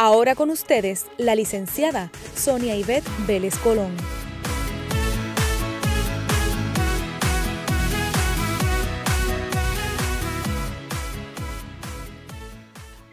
Ahora con ustedes, la licenciada Sonia Ivette Vélez Colón.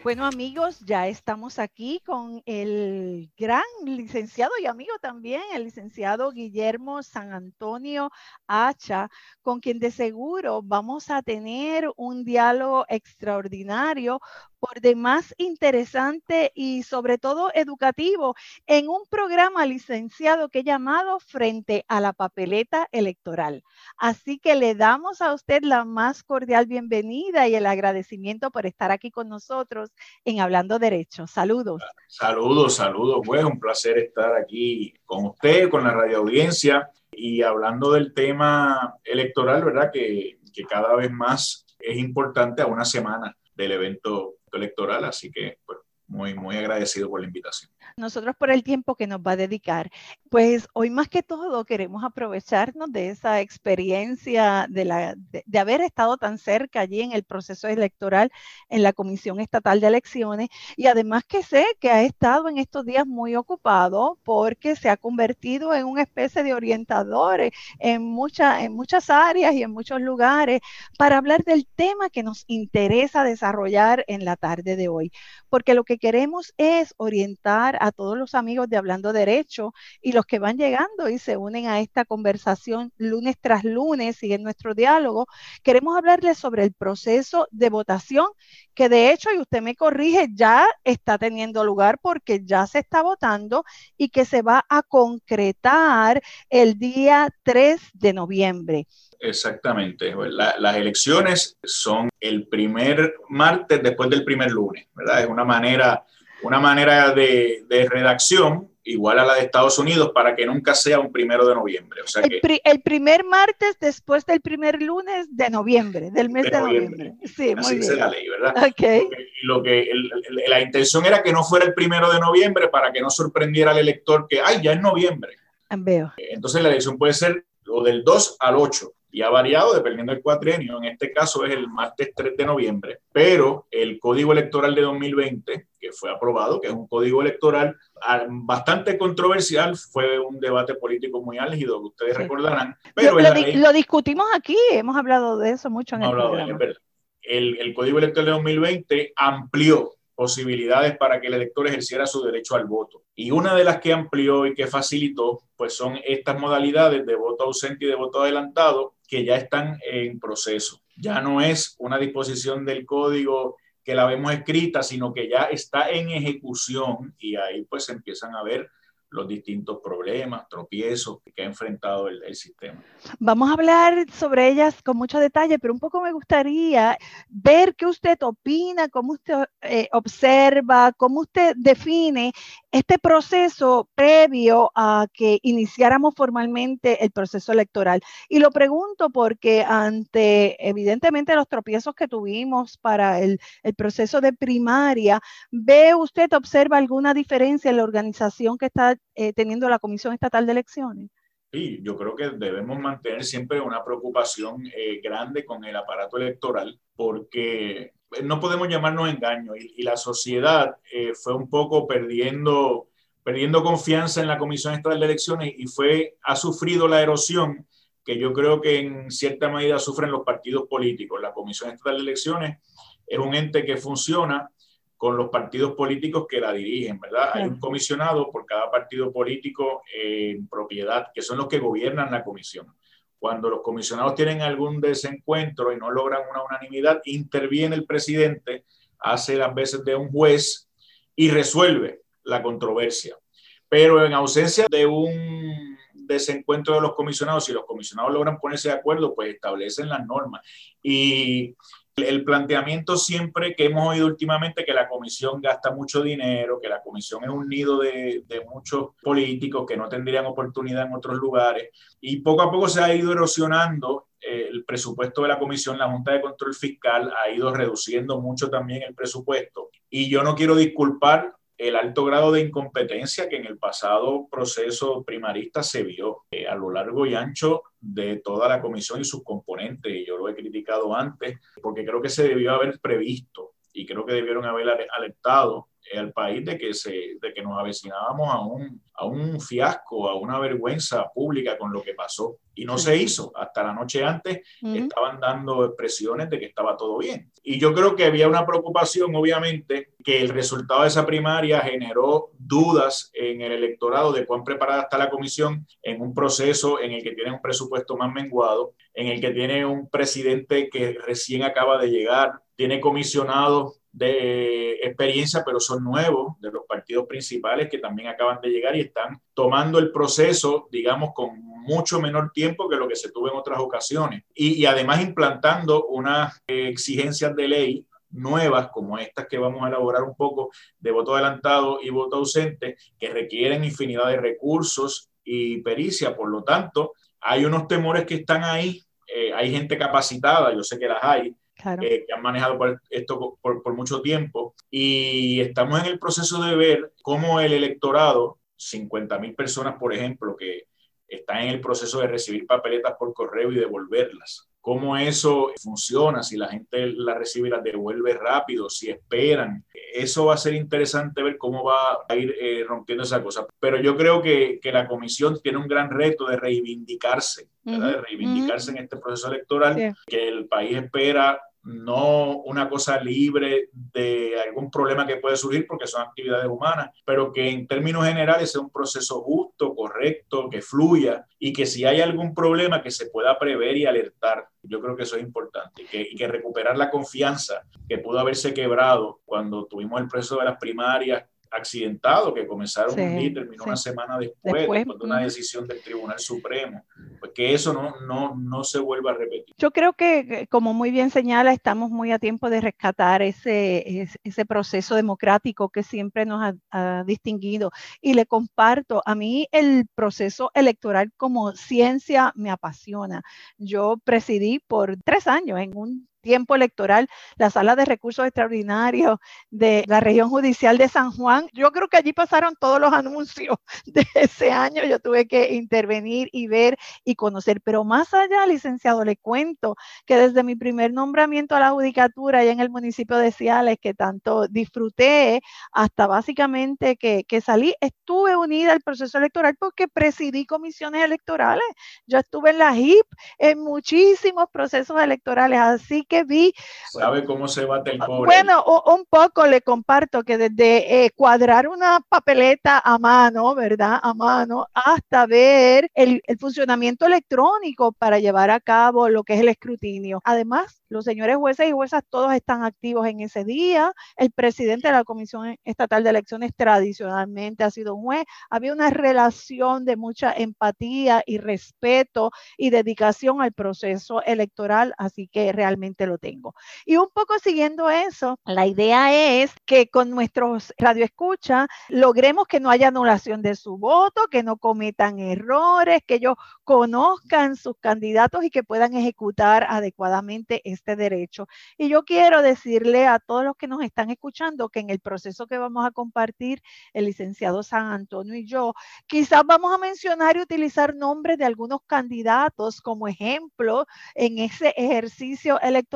Bueno amigos, ya estamos aquí con el gran licenciado y amigo también, el licenciado Guillermo San Antonio Hacha, con quien de seguro vamos a tener un diálogo extraordinario por demás interesante y sobre todo educativo en un programa licenciado que he llamado Frente a la Papeleta Electoral. Así que le damos a usted la más cordial bienvenida y el agradecimiento por estar aquí con nosotros en Hablando Derecho. Saludos. Saludos, saludos. Pues un placer estar aquí con usted, con la radio audiencia y hablando del tema electoral, ¿verdad? Que, que cada vez más es importante a una semana del evento electoral, así que pues, muy, muy agradecido por la invitación nosotros por el tiempo que nos va a dedicar. Pues hoy más que todo queremos aprovecharnos de esa experiencia de, la, de, haber estado tan cerca allí en el proceso electoral en la Comisión Estatal de Elecciones y además que sé que ha estado en estos días muy ocupado porque se ha convertido en una especie de orientadores en, muchas en muchas áreas y en muchos lugares para hablar del tema que nos interesa desarrollar en la tarde de hoy. Porque lo que queremos es orientar a todos los amigos de Hablando Derecho y los que van llegando y se unen a esta conversación lunes tras lunes y en nuestro diálogo. Queremos hablarles sobre el proceso de votación que de hecho, y usted me corrige, ya está teniendo lugar porque ya se está votando y que se va a concretar el día 3 de noviembre. Exactamente. las elecciones son el primer martes después del primer lunes, ¿verdad? Es una manera una manera de, redacción igual a la de Estados Unidos para que nunca sea un primero de noviembre. O sea el, el, primer martes después del primer lunes de noviembre, del mes de, noviembre. Sí, muy bien. la ley, ¿verdad? Okay. Lo que, la intención era que no fuera el primero de noviembre para que no sorprendiera al elector que, ay, ya es noviembre. Veo. Entonces la elección puede ser o del 2 al 8 y ha variado dependiendo del cuatrienio. En este caso es el martes 3 de noviembre, pero el Código Electoral de 2020, que fue aprobado, que es un código electoral ah, bastante controversial, fue un debate político muy álgido, que ustedes recordarán. Pero lo, discutimos aquí, hemos hablado de eso mucho en el programa. el, el Código Electoral de 2020 amplió posibilidades para que el elector ejerciera su derecho al voto. Y una de las que amplió y que facilitó, pues son estas modalidades de voto ausente y de voto adelantado que ya están en proceso. Ya no es una disposición del código que la vemos escrita, sino que ya está en ejecución y ahí pues empiezan a ver los distintos problemas, tropiezos que ha enfrentado el, sistema. Vamos a hablar sobre ellas con mucho detalle, pero un poco me gustaría ver qué usted opina, cómo usted eh, observa, cómo usted define este proceso previo a que iniciáramos formalmente el proceso electoral. Y lo pregunto porque ante evidentemente los tropiezos que tuvimos para el, el proceso de primaria, ¿ve usted, observa alguna diferencia en la organización que está eh, teniendo la Comisión Estatal de Elecciones? Sí, yo creo que debemos mantener siempre una preocupación eh, grande con el aparato electoral porque no podemos llamarnos engaño y, la sociedad eh, fue un poco perdiendo, perdiendo confianza en la Comisión Estatal de Elecciones y fue, ha sufrido la erosión que yo creo que en cierta medida sufren los partidos políticos. La Comisión Estatal de Elecciones es un ente que funciona con los partidos políticos que la dirigen, ¿verdad? Hay un comisionado por cada partido político en propiedad, que son los que gobiernan la comisión. Cuando los comisionados tienen algún desencuentro y no logran una unanimidad, interviene el presidente, hace las veces de un juez y resuelve la controversia. Pero en ausencia de un desencuentro de los comisionados, si los comisionados logran ponerse de acuerdo, pues establecen las normas. Y El planteamiento siempre que hemos oído últimamente que la comisión gasta mucho dinero, que la comisión es un nido de, de muchos políticos que no tendrían oportunidad en otros lugares y poco a poco se ha ido erosionando eh, el presupuesto de la comisión, la Junta de Control Fiscal ha ido reduciendo mucho también el presupuesto. Y yo no quiero disculpar el alto grado de incompetencia que en el pasado proceso primarista se vio eh, a lo largo y ancho de toda la comisión y sus componentes. Y yo lo he criticado antes porque creo que se debió haber previsto y creo que debieron haber alertado al país de que, se, de que nos avecinábamos a un, a un fiasco, a una vergüenza pública con lo que pasó. Y no se hizo. Hasta la noche antes estaban dando expresiones de que estaba todo bien. Y yo creo que había una preocupación, obviamente, que el resultado de esa primaria generó dudas en el electorado de cuán preparada está la comisión en un proceso en el que tiene un presupuesto más menguado, en el que tiene un presidente que recién acaba de llegar, tiene comisionados de experiencia, pero son nuevos de los partidos principales que también acaban de llegar y están tomando el proceso, digamos, con mucho menor tiempo que lo que se tuvo en otras ocasiones. Y, además implantando unas exigencias de ley nuevas como estas que vamos a elaborar un poco de voto adelantado y voto ausente, que requieren infinidad de recursos y pericia. Por lo tanto, hay unos temores que están ahí, eh, hay gente capacitada, yo sé que las hay, eh, que han manejado esto por, por, mucho tiempo. Y estamos en el proceso de ver cómo el electorado, 50 mil personas, por ejemplo, que están en el proceso de recibir papeletas por correo y devolverlas. Cómo eso funciona, si la gente la recibe y las devuelve rápido, si esperan. Eso va a ser interesante ver cómo va a ir eh, rompiendo esa cosa. Pero yo creo que, que, la comisión tiene un gran reto de reivindicarse, de reivindicarse en este proceso electoral, que el país espera no una cosa libre de algún problema que puede surgir porque son actividades humanas, pero que en términos generales sea un proceso justo, correcto, que fluya y que si hay algún problema que se pueda prever y alertar. Yo creo que eso es importante y que, y que recuperar la confianza que pudo haberse quebrado cuando tuvimos el proceso de las primarias accidentado que comenzaron un día y terminó una semana después, de una decisión del Tribunal Supremo. Que eso no, no, no se vuelva a repetir. Yo creo que, como muy bien señala, estamos muy a tiempo de rescatar ese, ese, proceso democrático que siempre nos ha, distinguido. Y le comparto, a mí el proceso electoral como ciencia me apasiona. Yo presidí por tres años en un tiempo electoral, la sala de recursos extraordinarios de la región judicial de San Juan. Yo creo que allí pasaron todos los anuncios de ese año. Yo tuve que intervenir y ver y conocer. Pero más allá, licenciado, le cuento que desde mi primer nombramiento a la judicatura allá en el municipio de Ciales, que tanto disfruté, hasta básicamente que, salí, estuve unida al proceso electoral porque presidí comisiones electorales. Yo estuve en la HIP en muchísimos procesos electorales, así que vi. ¿Sabe cómo se bate el cobre? Bueno, un poco le comparto que desde eh, cuadrar una papeleta a mano, ¿verdad? A mano, hasta ver el, el funcionamiento electrónico para llevar a cabo lo que es el escrutinio. Además, los señores jueces y juezas todos están activos en ese día. El presidente de la Comisión Estatal de Elecciones tradicionalmente ha sido un juez. Había una relación de mucha empatía y respeto y dedicación al proceso electoral, así que realmente lo tengo. Y un poco siguiendo eso, la idea es que con nuestros radioescuchas logremos que no haya anulación de su voto, que no cometan errores, que ellos conozcan sus candidatos y que puedan ejecutar adecuadamente este derecho. Y yo quiero decirle a todos los que nos están escuchando que en el proceso que vamos a compartir, el licenciado San Antonio y yo, quizás vamos a mencionar y utilizar nombres de algunos candidatos como ejemplo en ese ejercicio electoral,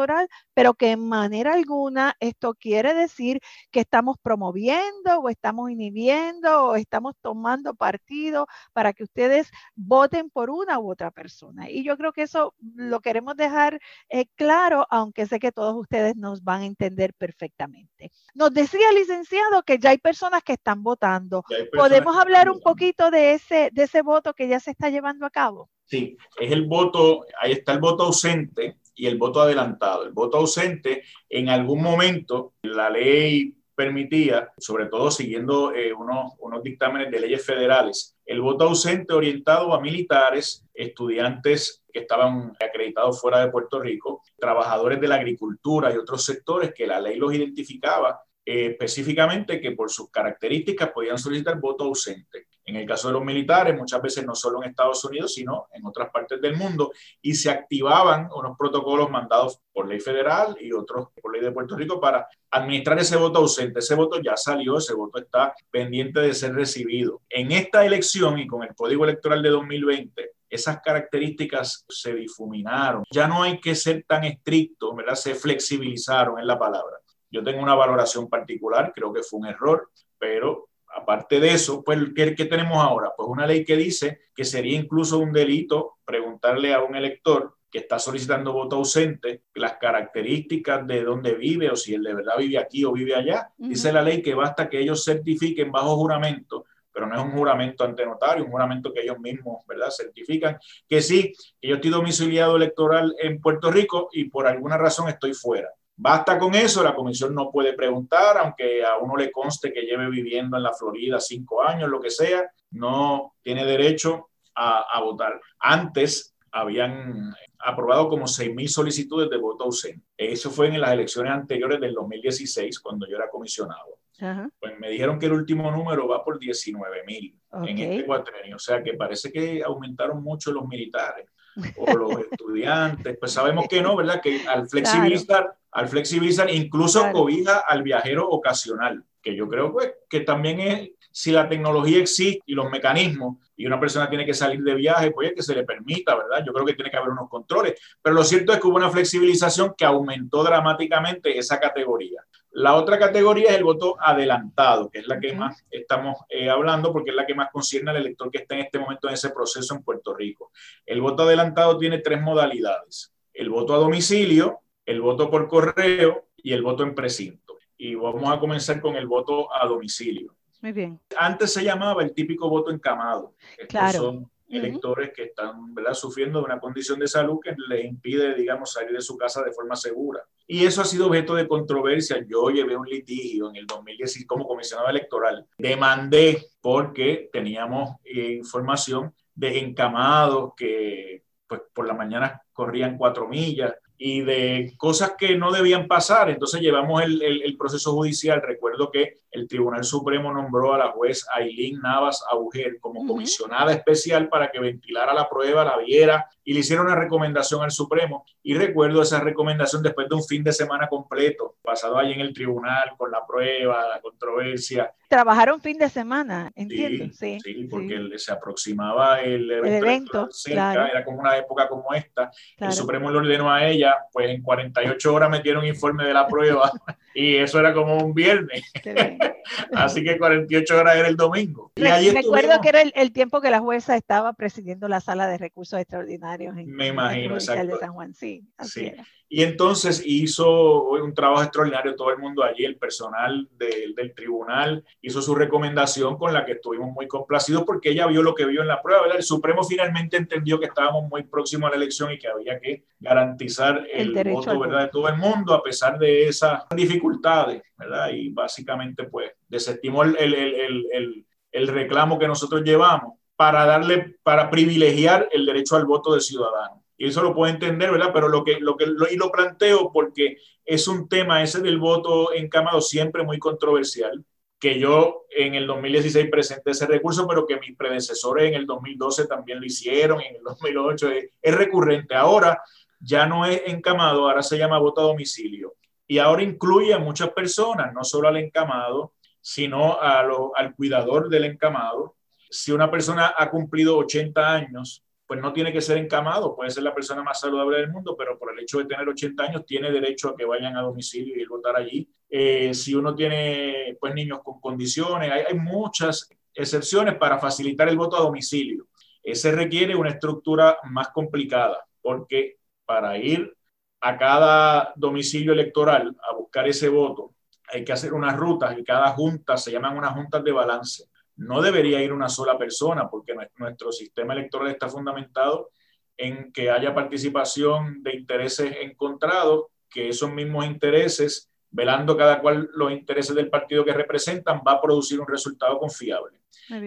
pero que en manera alguna esto quiere decir que estamos promoviendo o estamos inhibiendo o estamos tomando partido para que ustedes voten por una u otra persona. Y yo creo que eso lo queremos dejar eh, claro aunque sé que todos ustedes nos van a entender perfectamente. Nos decía, licenciado, que ya hay personas que están votando. ¿Podemos hablar un poquito de ese, de ese voto que ya se está llevando a cabo? Sí, es el voto, ahí está el voto ausente y el voto adelantado. El voto ausente, en algún momento, la ley permitía, sobre todo siguiendo eh, unos, unos dictámenes de leyes federales, el voto ausente orientado a militares, estudiantes que estaban acreditados fuera de Puerto Rico, trabajadores de la agricultura y otros sectores que la ley los identificaba eh, específicamente que por sus características podían solicitar voto ausente. En el caso de los militares, muchas veces no solo en Estados Unidos, sino en otras partes del mundo, y se activaban unos protocolos mandados por ley federal y otros por ley de Puerto Rico para administrar ese voto ausente. Ese voto ya salió, ese voto está pendiente de ser recibido. En esta elección y con el Código Electoral de 2020, esas características se difuminaron. Ya no hay que ser tan estricto, ¿verdad? Se flexibilizaron en la palabra. Yo tengo una valoración particular, creo que fue un error, pero aparte de eso, pues, ¿qué, ¿qué, tenemos ahora? Pues una ley que dice que sería incluso un delito preguntarle a un elector que está solicitando voto ausente las características de dónde vive o si él de verdad vive aquí o vive allá. Dice la ley que basta que ellos certifiquen bajo juramento pero no es un juramento ante notario, un juramento que ellos mismos, ¿verdad?, certifican que sí, que yo estoy domiciliado electoral en Puerto Rico y por alguna razón estoy fuera. Basta con eso, la comisión no puede preguntar, aunque a uno le conste que lleve viviendo en la Florida cinco años, lo que sea, no tiene derecho a, votar. Antes habían aprobado como 6.000 solicitudes de voto ausente. Eso fue en las elecciones anteriores del 2016, cuando yo era comisionado. Pues me dijeron que el último número va por 19.000 en este cuatrenio. O sea que parece que aumentaron mucho los militares o los estudiantes. Pues sabemos que no, ¿verdad? Que al flexibilizar al flexibilizar, incluso cobija al viajero ocasional, que yo creo pues, que también es, si la tecnología existe y los mecanismos, y una persona tiene que salir de viaje, pues es que se le permita, ¿verdad? Yo creo que tiene que haber unos controles, pero lo cierto es que hubo una flexibilización que aumentó dramáticamente esa categoría. La otra categoría es el voto adelantado, que es la que más estamos eh, hablando, porque es la que más concierne al elector que está en este momento en ese proceso en Puerto Rico. El voto adelantado tiene tres modalidades. El voto a domicilio, el voto por correo y el voto en precinto. Y vamos a comenzar con el voto a domicilio. Muy bien. Antes se llamaba el típico voto encamado. Estos son electores que están ¿verdad? sufriendo de una condición de salud que les impide, digamos, salir de su casa de forma segura. Y eso ha sido objeto de controversia. Yo llevé un litigio en el 2010 como comisionado electoral. Demandé porque teníamos eh, información de encamados que pues, por la mañana corrían cuatro millas y de cosas que no debían pasar. Entonces llevamos el, el, proceso judicial. Recuerdo que el Tribunal Supremo nombró a la juez Aileen Navas Auger como comisionada especial para que ventilara la prueba, la viera y le hiciera una recomendación al Supremo. Y recuerdo esa recomendación después de un fin de semana completo, pasado allí en el tribunal con la prueba, la controversia. Trabajaron fin de semana, entiendo. Sí, sí, porque se aproximaba el evento, era como una época como esta. El Supremo le ordenó a ella pues en 48 horas metieron informe de la prueba y eso era como un viernes. Así que 48 horas era el domingo. Y Recuerdo que era el, tiempo que la jueza estaba presidiendo la sala de recursos extraordinarios en, Me imagino, de San Juan. Sí, sí. Y entonces hizo un trabajo extraordinario todo el mundo allí, el personal del tribunal hizo su recomendación con la que estuvimos muy complacidos porque ella vio lo que vio en la prueba. El Supremo finalmente entendió que estábamos muy próximos a la elección y que había que garantizar el, voto ¿verdad? de todo el mundo a pesar de esas dificultades. ¿verdad? Y básicamente pues desestimó el, el, el reclamo que nosotros llevamos para darle, para privilegiar el derecho al voto de ciudadanos y eso lo puedo entender, ¿verdad? Pero lo que, lo que y lo planteo porque es un tema ese del voto encamado siempre muy controversial, que yo en el 2016 presenté ese recurso, pero que mis predecesores en el 2012 también lo hicieron, en el 2008 es, recurrente. Ahora ya no es encamado, ahora se llama voto a domicilio. Y ahora incluye a muchas personas, no solo al encamado, sino a al cuidador del encamado. Si una persona ha cumplido 80 años, pues no tiene que ser encamado, puede ser la persona más saludable del mundo, pero por el hecho de tener 80 años tiene derecho a que vayan a domicilio y votar allí. Eh, si uno tiene pues niños con condiciones, hay, hay muchas excepciones para facilitar el voto a domicilio. Ese requiere una estructura más complicada, porque para ir a cada domicilio electoral a buscar ese voto, hay que hacer unas rutas y cada junta se llaman unas juntas de balance no debería ir una sola persona, porque nuestro sistema electoral está fundamentado en que haya participación de intereses encontrados, que esos mismos intereses velando cada cual los intereses del partido que representan, va a producir un resultado confiable.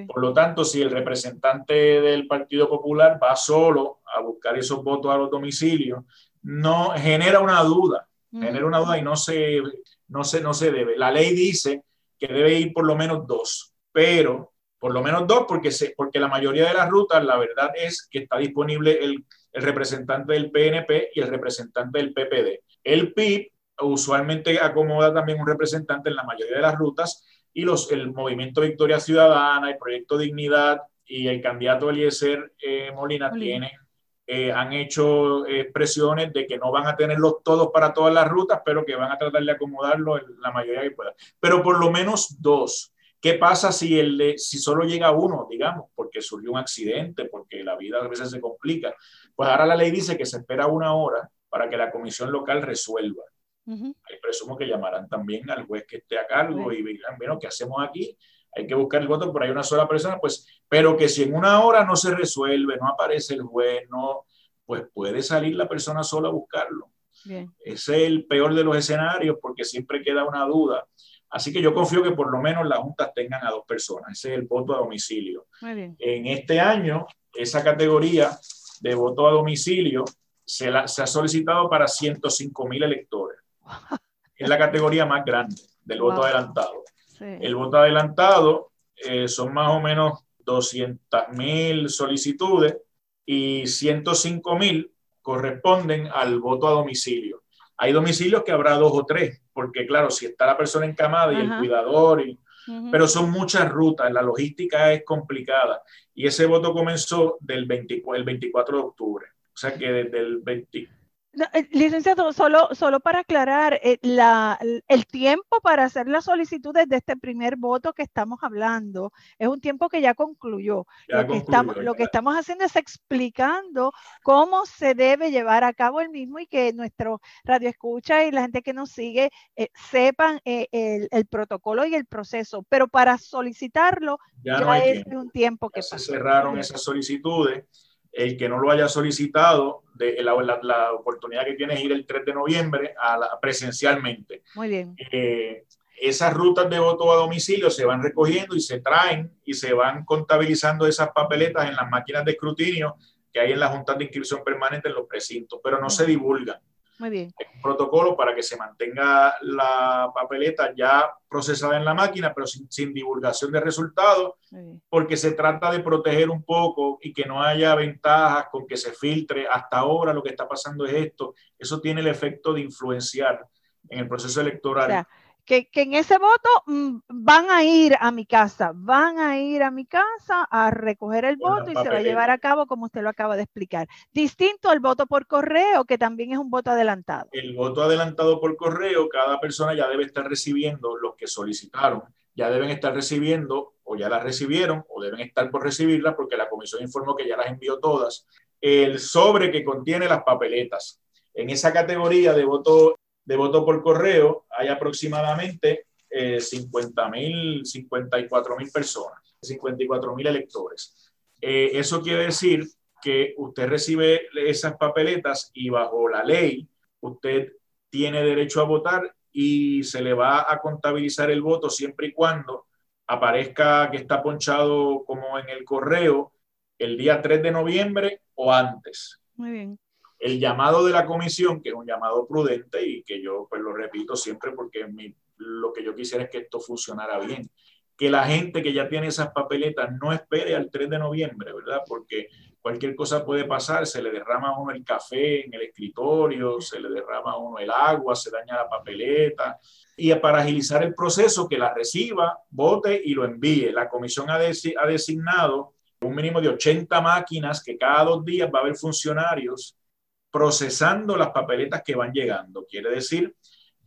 Por lo tanto, si el representante del Partido Popular va solo a buscar esos votos a los domicilios, no genera una duda, genera una duda y no se, no, se, no se debe. La ley dice que debe ir por lo menos dos, pero por lo menos dos, porque, se, porque la mayoría de las rutas, la verdad es que está disponible el, el representante del PNP y el representante del PPD. El PIB usualmente acomoda también un representante en la mayoría de las rutas y los, el Movimiento Victoria Ciudadana, el Proyecto Dignidad y el candidato Eliezer eh, Molina, tienen, eh, han hecho expresiones de que no van a tenerlos todos para todas las rutas, pero que van a tratar de acomodarlo en la mayoría que pueda. Pero por lo menos dos. ¿Qué pasa si, el si solo llega uno, digamos, porque surgió un accidente, porque la vida a veces se complica? Pues ahora la ley dice que se espera una hora para que la comisión local resuelva. presumo que llamarán también al juez que esté a cargo y dirán, bueno, ¿qué hacemos aquí? Hay que buscar el voto, pero hay una sola persona, pues, pero que si en una hora no se resuelve, no aparece el juez, no, pues puede salir la persona sola a buscarlo. Ese es el peor de los escenarios porque siempre queda una duda. Así que yo confío que por lo menos las juntas tengan a dos personas. Ese es el voto a domicilio. En este año, esa categoría de voto a domicilio se, ha solicitado para 105 mil electores. Es la categoría más grande del voto adelantado. El voto adelantado eh, son más o menos 200 mil solicitudes y 105 mil corresponden al voto a domicilio. Hay domicilios que habrá dos o tres, porque claro, si está la persona encamada y el cuidador, pero son muchas rutas, la logística es complicada. Y ese voto comenzó del el 24 de octubre. O sea que desde el 20, eh, licenciado, solo, solo para aclarar, eh, la, el tiempo para hacer las solicitudes de este primer voto que estamos hablando es un tiempo que ya concluyó. lo, que estamos, lo que estamos haciendo es explicando cómo se debe llevar a cabo el mismo y que nuestro radio escucha y la gente que nos sigue eh, sepan el, el, protocolo y el proceso. Pero para solicitarlo ya, no es un tiempo que Se cerraron esas solicitudes el que no lo haya solicitado, de, la, oportunidad que tiene es ir el 3 de noviembre a presencialmente. Muy bien. Eh, esas rutas de voto a domicilio se van recogiendo y se traen y se van contabilizando esas papeletas en las máquinas de escrutinio que hay en la Junta de Inscripción Permanente en los precintos, pero no se divulgan. Muy bien. un protocolo para que se mantenga la papeleta ya procesada en la máquina, pero sin, divulgación de resultados, porque se trata de proteger un poco y que no haya ventajas con que se filtre. Hasta ahora lo que está pasando es esto. Eso tiene el efecto de influenciar en el proceso electoral que, en ese voto mm, van a ir a mi casa, van a ir a mi casa a recoger el voto y se va a llevar a cabo como usted lo acaba de explicar. Distinto al voto por correo, que también es un voto adelantado. El voto adelantado por correo, cada persona ya debe estar recibiendo, los que solicitaron, ya deben estar recibiendo o ya las recibieron o deben estar por recibirlas porque la comisión informó que ya las envió todas, el sobre que contiene las papeletas. En esa categoría de voto de voto por correo hay aproximadamente eh, 50 mil, 54 mil personas, 54 mil electores. Eh, eso quiere decir que usted recibe esas papeletas y bajo la ley usted tiene derecho a votar y se le va a contabilizar el voto siempre y cuando aparezca que está ponchado como en el correo el día 3 de noviembre o antes. Muy bien el llamado de la comisión, que es un llamado prudente y que yo pues lo repito siempre porque lo que yo quisiera es que esto funcionara bien, que la gente que ya tiene esas papeletas no espere al 3 de noviembre, ¿verdad? Porque cualquier cosa puede pasar, se le derrama a uno el café en el escritorio, se le derrama a uno el agua, se daña la papeleta. Y para agilizar el proceso, que la reciba, vote y lo envíe. La comisión ha, ha designado un mínimo de 80 máquinas que cada dos días va a haber funcionarios procesando las papeletas que van llegando. Quiere decir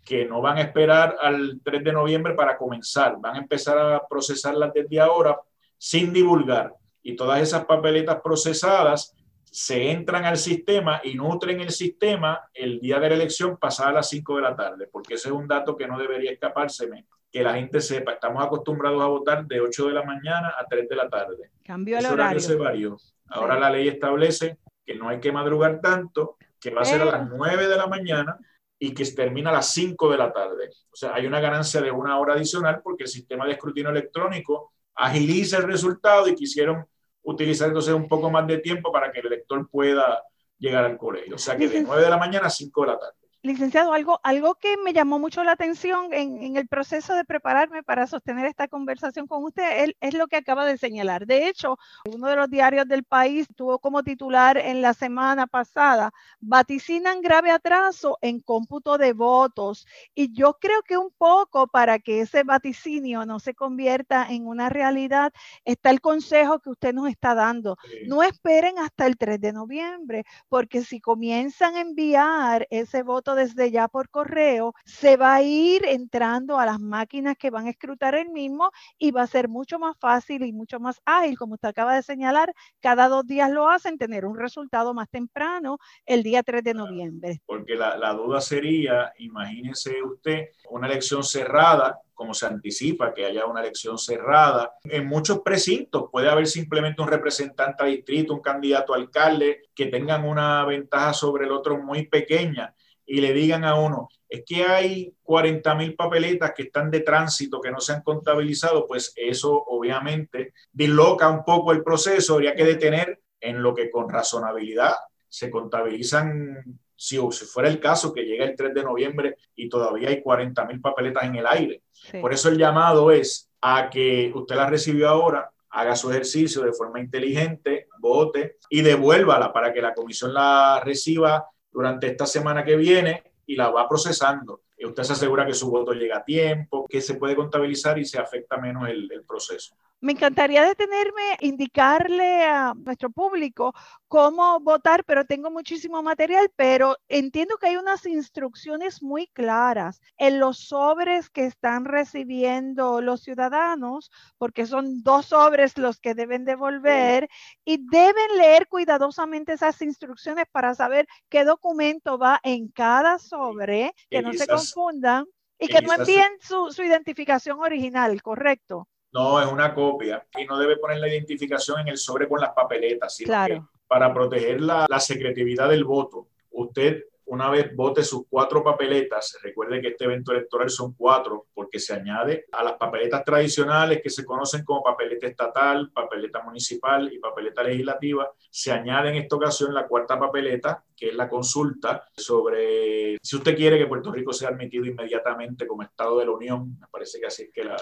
que no van a esperar al 3 de noviembre para comenzar, van a empezar a procesarlas desde ahora sin divulgar. Y todas esas papeletas procesadas se entran al sistema y nutren el sistema el día de la elección pasada a las 5 de la tarde, porque ese es un dato que no debería escapárseme, que la gente sepa. Estamos acostumbrados a votar de 8 de la mañana a 3 de la tarde. Cambió el horario. se varió. Ahora la ley establece que no hay que madrugar tanto, que va a ser a las 9 de la mañana y que termina a las 5 de la tarde. O sea, hay una ganancia de una hora adicional porque el sistema de escrutinio electrónico agiliza el resultado y quisieron utilizar entonces un poco más de tiempo para que el elector pueda llegar al colegio. O sea que de 9 de la mañana a 5 de la tarde. Licenciado, algo, algo que me llamó mucho la atención en, el proceso de prepararme para sostener esta conversación con usted es, lo que acaba de señalar. De hecho, uno de los diarios del país tuvo como titular en la semana pasada, vaticinan grave atraso en cómputo de votos. Y yo creo que un poco para que ese vaticinio no se convierta en una realidad, está el consejo que usted nos está dando. No esperen hasta el 3 de noviembre, porque si comienzan a enviar ese voto desde ya por correo, se va a ir entrando a las máquinas que van a escrutar el mismo y va a ser mucho más fácil y mucho más ágil, como usted acaba de señalar, cada dos días lo hacen, tener un resultado más temprano el día 3 de noviembre. Porque la, la duda sería, imagínese usted, una elección cerrada como se anticipa que haya una elección cerrada. En muchos precintos puede haber simplemente un representante a distrito, un candidato a alcalde, que tengan una ventaja sobre el otro muy pequeña y le digan a uno, es que hay 40 mil papeletas que están de tránsito que no se han contabilizado, pues eso obviamente disloca un poco el proceso, habría que detener en lo que con razonabilidad se contabilizan, si, si fuera el caso que llega el 3 de noviembre y todavía hay 40 mil papeletas en el aire. Por eso el llamado es a que usted la recibió ahora, haga su ejercicio de forma inteligente, vote y devuélvala para que la comisión la reciba durante esta semana que viene y la va procesando. Y usted se asegura que su voto llega a tiempo, que se puede contabilizar y se afecta menos el, el proceso. Me encantaría detenerme, indicarle a nuestro público cómo votar, pero tengo muchísimo material, pero entiendo que hay unas instrucciones muy claras en los sobres que están recibiendo los ciudadanos, porque son dos sobres los que deben devolver y deben leer cuidadosamente esas instrucciones para saber qué documento va en cada sobre, que no se confundan y que no envíen su, su identificación original, ¿correcto? No, es una copia. Y no debe poner la identificación en el sobre con las papeletas, sino que para proteger la, la secretividad del voto, usted una vez vote sus cuatro papeletas, recuerde que este evento electoral son cuatro, porque se añade a las papeletas tradicionales que se conocen como papeleta estatal, papeleta municipal y papeleta legislativa, se añade en esta ocasión la cuarta papeleta, que es la consulta sobre si usted quiere que Puerto Rico sea admitido inmediatamente como Estado de la Unión. Me parece que así es que la,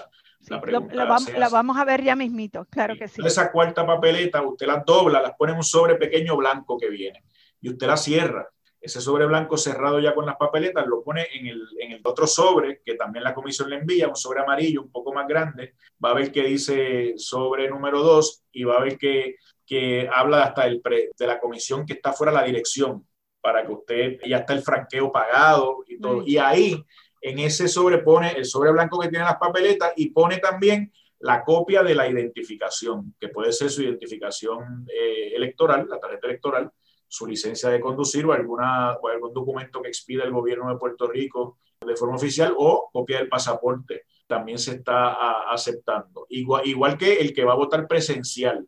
la pregunta. la, vamos, la vamos, a ver ya mismito, claro que sí. Esa cuarta papeleta, usted la dobla, las pone en un sobre pequeño blanco que viene y usted la cierra ese sobre blanco cerrado ya con las papeletas lo pone en el, en el, otro sobre que también la comisión le envía, un sobre amarillo un poco más grande. Va a ver que dice sobre número 2 y va a ver que, que habla hasta el de la comisión que está fuera de la dirección para que usted, ya está el franqueo pagado y todo. Y ahí, en ese sobre pone el sobre blanco que tiene las papeletas y pone también la copia de la identificación, que puede ser su identificación eh, electoral, la tarjeta electoral, su licencia de conducir o, alguna, o algún documento que expida el gobierno de Puerto Rico de forma oficial o copia del pasaporte. También se está aceptando. Igual, igual que el que va a votar presencial.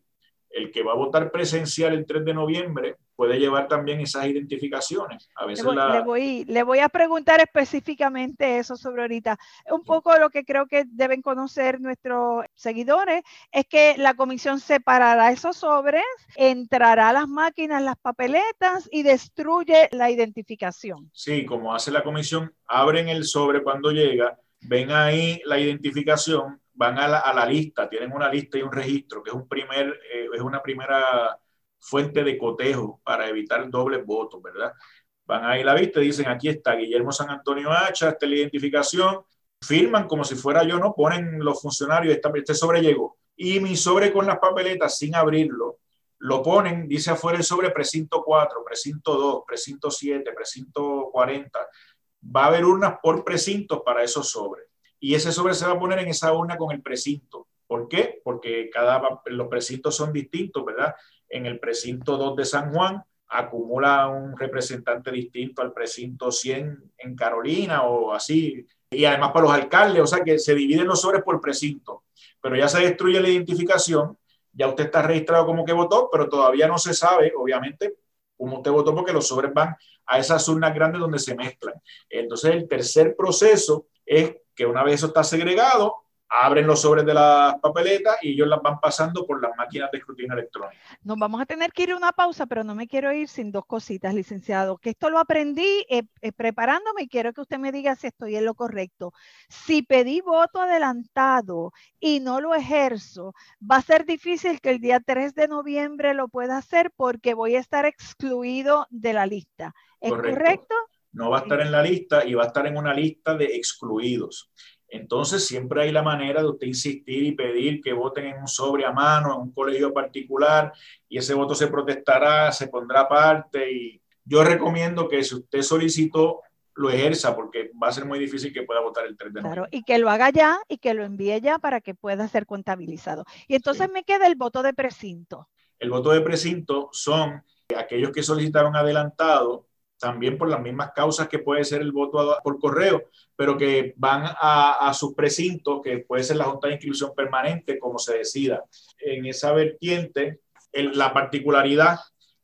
El que va a votar presencial el 3 de noviembre puede llevar también esas identificaciones. A veces le, voy, le, voy, a preguntar específicamente eso sobre ahorita. Un poco lo que creo que deben conocer nuestros seguidores es que la comisión separará esos sobres, entrará a las máquinas, las papeletas y destruye la identificación. Sí, como hace la comisión, abren el sobre cuando llega, ven ahí la identificación, van a la, lista, tienen una lista y un registro, que es, un primer, eh, es una primera fuente de cotejo para evitar dobles votos, ¿verdad? Van ahí la vista y dicen, aquí está Guillermo San Antonio Hacha, esta es la identificación, firman como si fuera yo, ¿no? Ponen los funcionarios, este sobre llegó. Y mi sobre con las papeletas sin abrirlo, lo ponen, dice afuera el sobre precinto 4, precinto 2, precinto 7, precinto 40. Va a haber urnas por precintos para esos sobres. Y ese sobre se va a poner en esa urna con el precinto. ¿Por qué? Porque cada, los precintos son distintos, ¿verdad? en el precinto 2 de San Juan, acumula un representante distinto al precinto 100 en Carolina o así. Y además para los alcaldes, o sea que se dividen los sobres por precinto, pero ya se destruye la identificación, ya usted está registrado como que votó, pero todavía no se sabe, obviamente, como usted votó, porque los sobres van a esas urnas grandes donde se mezclan. Entonces, el tercer proceso es que una vez eso está segregado, abren los sobres de las papeletas y ellos las van pasando por las máquinas de escrutinio electrónico. Nos vamos a tener que ir a una pausa, pero no me quiero ir sin dos cositas, licenciado, que esto lo aprendí eh, eh, preparándome y quiero que usted me diga si estoy en lo correcto. Si pedí voto adelantado y no lo ejerzo, va a ser difícil que el día 3 de noviembre lo pueda hacer porque voy a estar excluido de la lista. ¿Es correcto? No va a estar en la lista y va a estar en una lista de excluidos. Entonces siempre hay la manera de usted insistir y pedir que voten en un sobre a mano, en un colegio particular, y ese voto se protestará, se pondrá aparte. Y yo recomiendo que si usted solicitó, lo ejerza porque va a ser muy difícil que pueda votar el 3 de noviembre. Claro, y que lo haga ya y que lo envíe ya para que pueda ser contabilizado. Y entonces me queda el voto de precinto. El voto de precinto son aquellos que solicitaron adelantado también por las mismas causas que puede ser el voto por correo, pero que van a, sus precintos, que puede ser la Junta de Inscripción Permanente, como se decida. En esa vertiente, la particularidad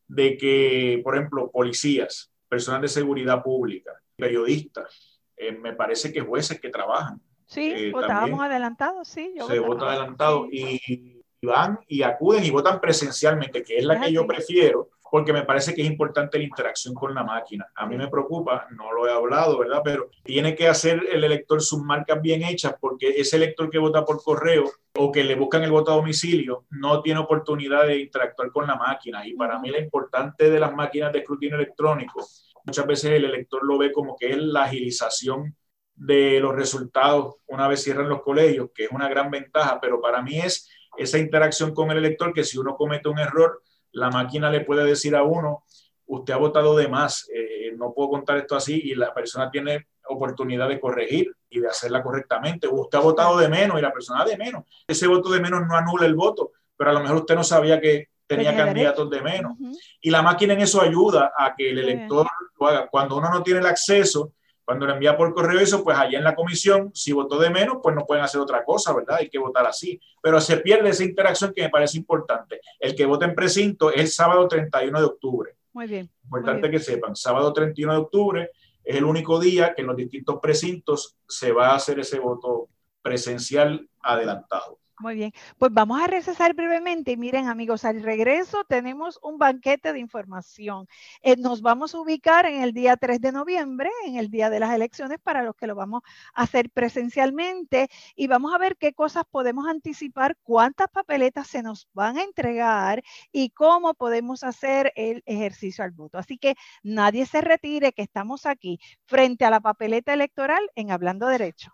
de que, por ejemplo, policías, personas de seguridad pública, periodistas, eh, me parece que jueces que trabajan. Sí, eh, votábamos adelantados, sí. se vota adelantado y, van y acuden y votan presencialmente, que es la que yo prefiero porque me parece que es importante la interacción con la máquina. A mí me preocupa, no lo he hablado, ¿verdad? Pero tiene que hacer el elector sus marcas bien hechas porque ese elector que vota por correo o que le buscan el voto a domicilio no tiene oportunidad de interactuar con la máquina. Y para mí lo importante de las máquinas de escrutinio electrónico, muchas veces el elector lo ve como que es la agilización de los resultados una vez cierran los colegios, que es una gran ventaja, pero para mí es esa interacción con el elector que si uno comete un error, la máquina le puede decir a uno, usted ha votado de más, eh, no puedo contar esto así y la persona tiene oportunidad de corregir y de hacerla correctamente. Usted ha votado de menos y la persona de menos. Ese voto de menos no anula el voto, pero a lo mejor usted no sabía que tenía, candidatos de menos. Y la máquina en eso ayuda a que el elector lo haga. Cuando uno no tiene el acceso, cuando le envía por correo eso, pues allá en la comisión, si votó de menos, pues no pueden hacer otra cosa, ¿verdad? Hay que votar así. Pero se pierde esa interacción que me parece importante. El que vote en precinto es el sábado 31 de octubre. Muy bien. Importante que sepan, sábado 31 de octubre es el único día que en los distintos precintos se va a hacer ese voto presencial adelantado. Muy bien, pues vamos a recesar brevemente. Miren amigos, al regreso tenemos un banquete de información. Eh, nos vamos a ubicar en el día 3 de noviembre, en el día de las elecciones, para los que lo vamos a hacer presencialmente y vamos a ver qué cosas podemos anticipar, cuántas papeletas se nos van a entregar y cómo podemos hacer el ejercicio al voto. Así que nadie se retire, que estamos aquí frente a la papeleta electoral en Hablando Derecho.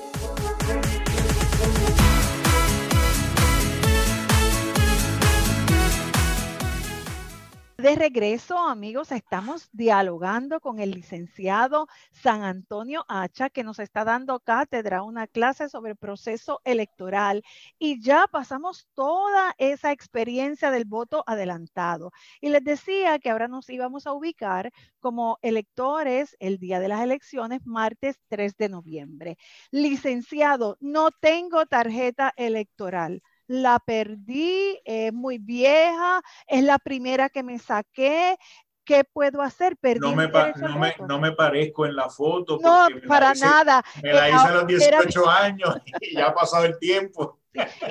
De regreso, amigos, estamos dialogando con el licenciado San Antonio Hacha, que nos está dando cátedra, una clase sobre proceso electoral. Y ya pasamos toda esa experiencia del voto adelantado. Y les decía que ahora nos íbamos a ubicar como electores el día de las elecciones, martes 3 de noviembre. Licenciado, no tengo tarjeta electoral la perdí, es muy vieja, es la primera que me saqué. ¿Qué puedo hacer? Perdí no, me no, me, parezco en la foto. No, para nada. Me la hice a los 18 años y ya ha pasado el tiempo.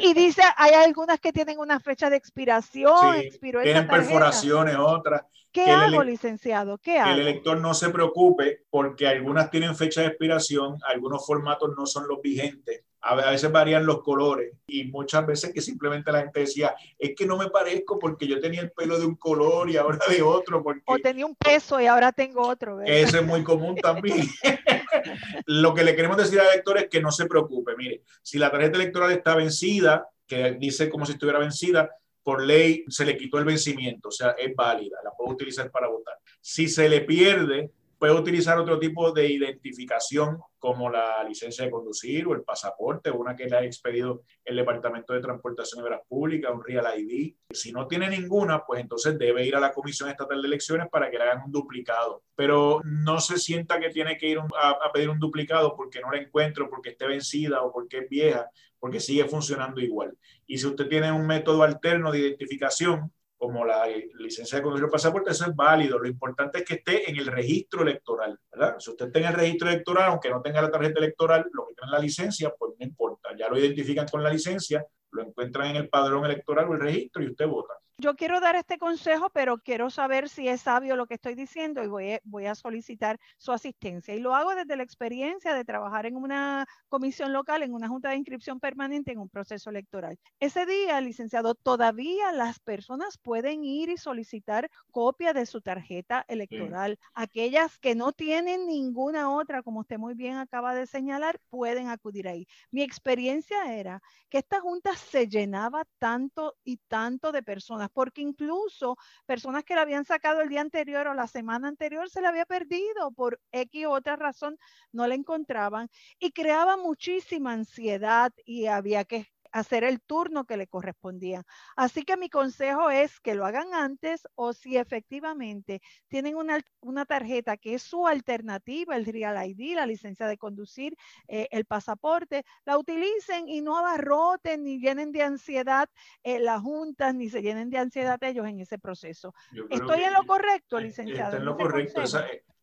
Y dice, hay algunas que tienen una fecha de expiración. tienen perforaciones, otras. ¿Qué hago, licenciado? ¿Qué hago? Que el elector no se preocupe porque algunas tienen fecha de expiración, algunos formatos no son los vigentes a veces varían los colores y muchas veces que simplemente la gente decía, es que no me parezco porque yo tenía el pelo de un color y ahora de otro. Porque... O tenía un peso y ahora tengo otro. Eso es muy común también. Lo que le queremos decir al elector es que no se preocupe. Mire, si la tarjeta electoral está vencida, que dice como si estuviera vencida, por ley se le quitó el vencimiento, o sea, es válida, la puedo utilizar para votar. Si se le pierde, puede utilizar otro tipo de identificación como la licencia de conducir o el pasaporte, una que le ha expedido el Departamento de Transportación y Obras Públicas, un Real ID. Si no tiene ninguna, pues entonces debe ir a la Comisión Estatal de Elecciones para que le hagan un duplicado. Pero no se sienta que tiene que ir a, a pedir un duplicado porque no la encuentro, porque esté vencida o porque es vieja, porque sigue funcionando igual. Y si usted tiene un método alterno de identificación, como la licencia de conducir o pasaporte, eso es válido. Lo importante es que esté en el registro electoral, ¿verdad? Si usted está en el registro electoral, aunque no tenga la tarjeta electoral, lo que tiene la licencia, pues no importa. Ya lo identifican con la licencia, lo encuentran en el padrón electoral o el registro y usted vota yo quiero dar este consejo, pero quiero saber si es sabio lo que estoy diciendo y voy a, voy a, solicitar su asistencia. Y lo hago desde la experiencia de trabajar en una comisión local, en una junta de inscripción permanente, en un proceso electoral. Ese día, licenciado, todavía las personas pueden ir y solicitar copia de su tarjeta electoral. Aquellas que no tienen ninguna otra, como usted muy bien acaba de señalar, pueden acudir ahí. Mi experiencia era que esta junta se llenaba tanto y tanto de personas porque incluso personas que la habían sacado el día anterior o la semana anterior se la había perdido por X u otra razón, no la encontraban y creaba muchísima ansiedad y había que hacer el turno que le correspondía. Así que mi consejo es que lo hagan antes o si efectivamente tienen una, tarjeta que es su alternativa, el Real ID, la licencia de conducir, eh, el pasaporte, la utilicen y no abarroten ni llenen de ansiedad eh, las juntas ni se llenen de ansiedad ellos en ese proceso. ¿Estoy en lo correcto, licenciado? Está en lo correcto.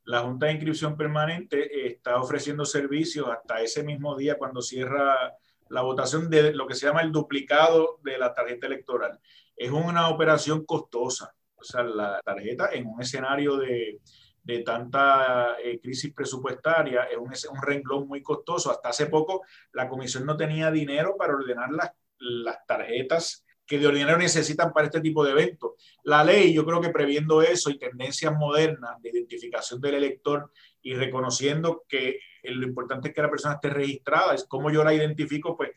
la Junta de Inscripción Permanente está ofreciendo servicios hasta ese mismo día cuando cierra la votación de lo que se llama el duplicado de la tarjeta electoral. Es una operación costosa. O sea, la tarjeta en un escenario de, de tanta eh, crisis presupuestaria es un, un, renglón muy costoso. Hasta hace poco la comisión no tenía dinero para ordenar las, las tarjetas que de ordinario necesitan para este tipo de eventos. La ley, yo creo que previendo eso y tendencias modernas de identificación del elector y reconociendo que lo importante es que la persona esté registrada, es como yo la identifico, pues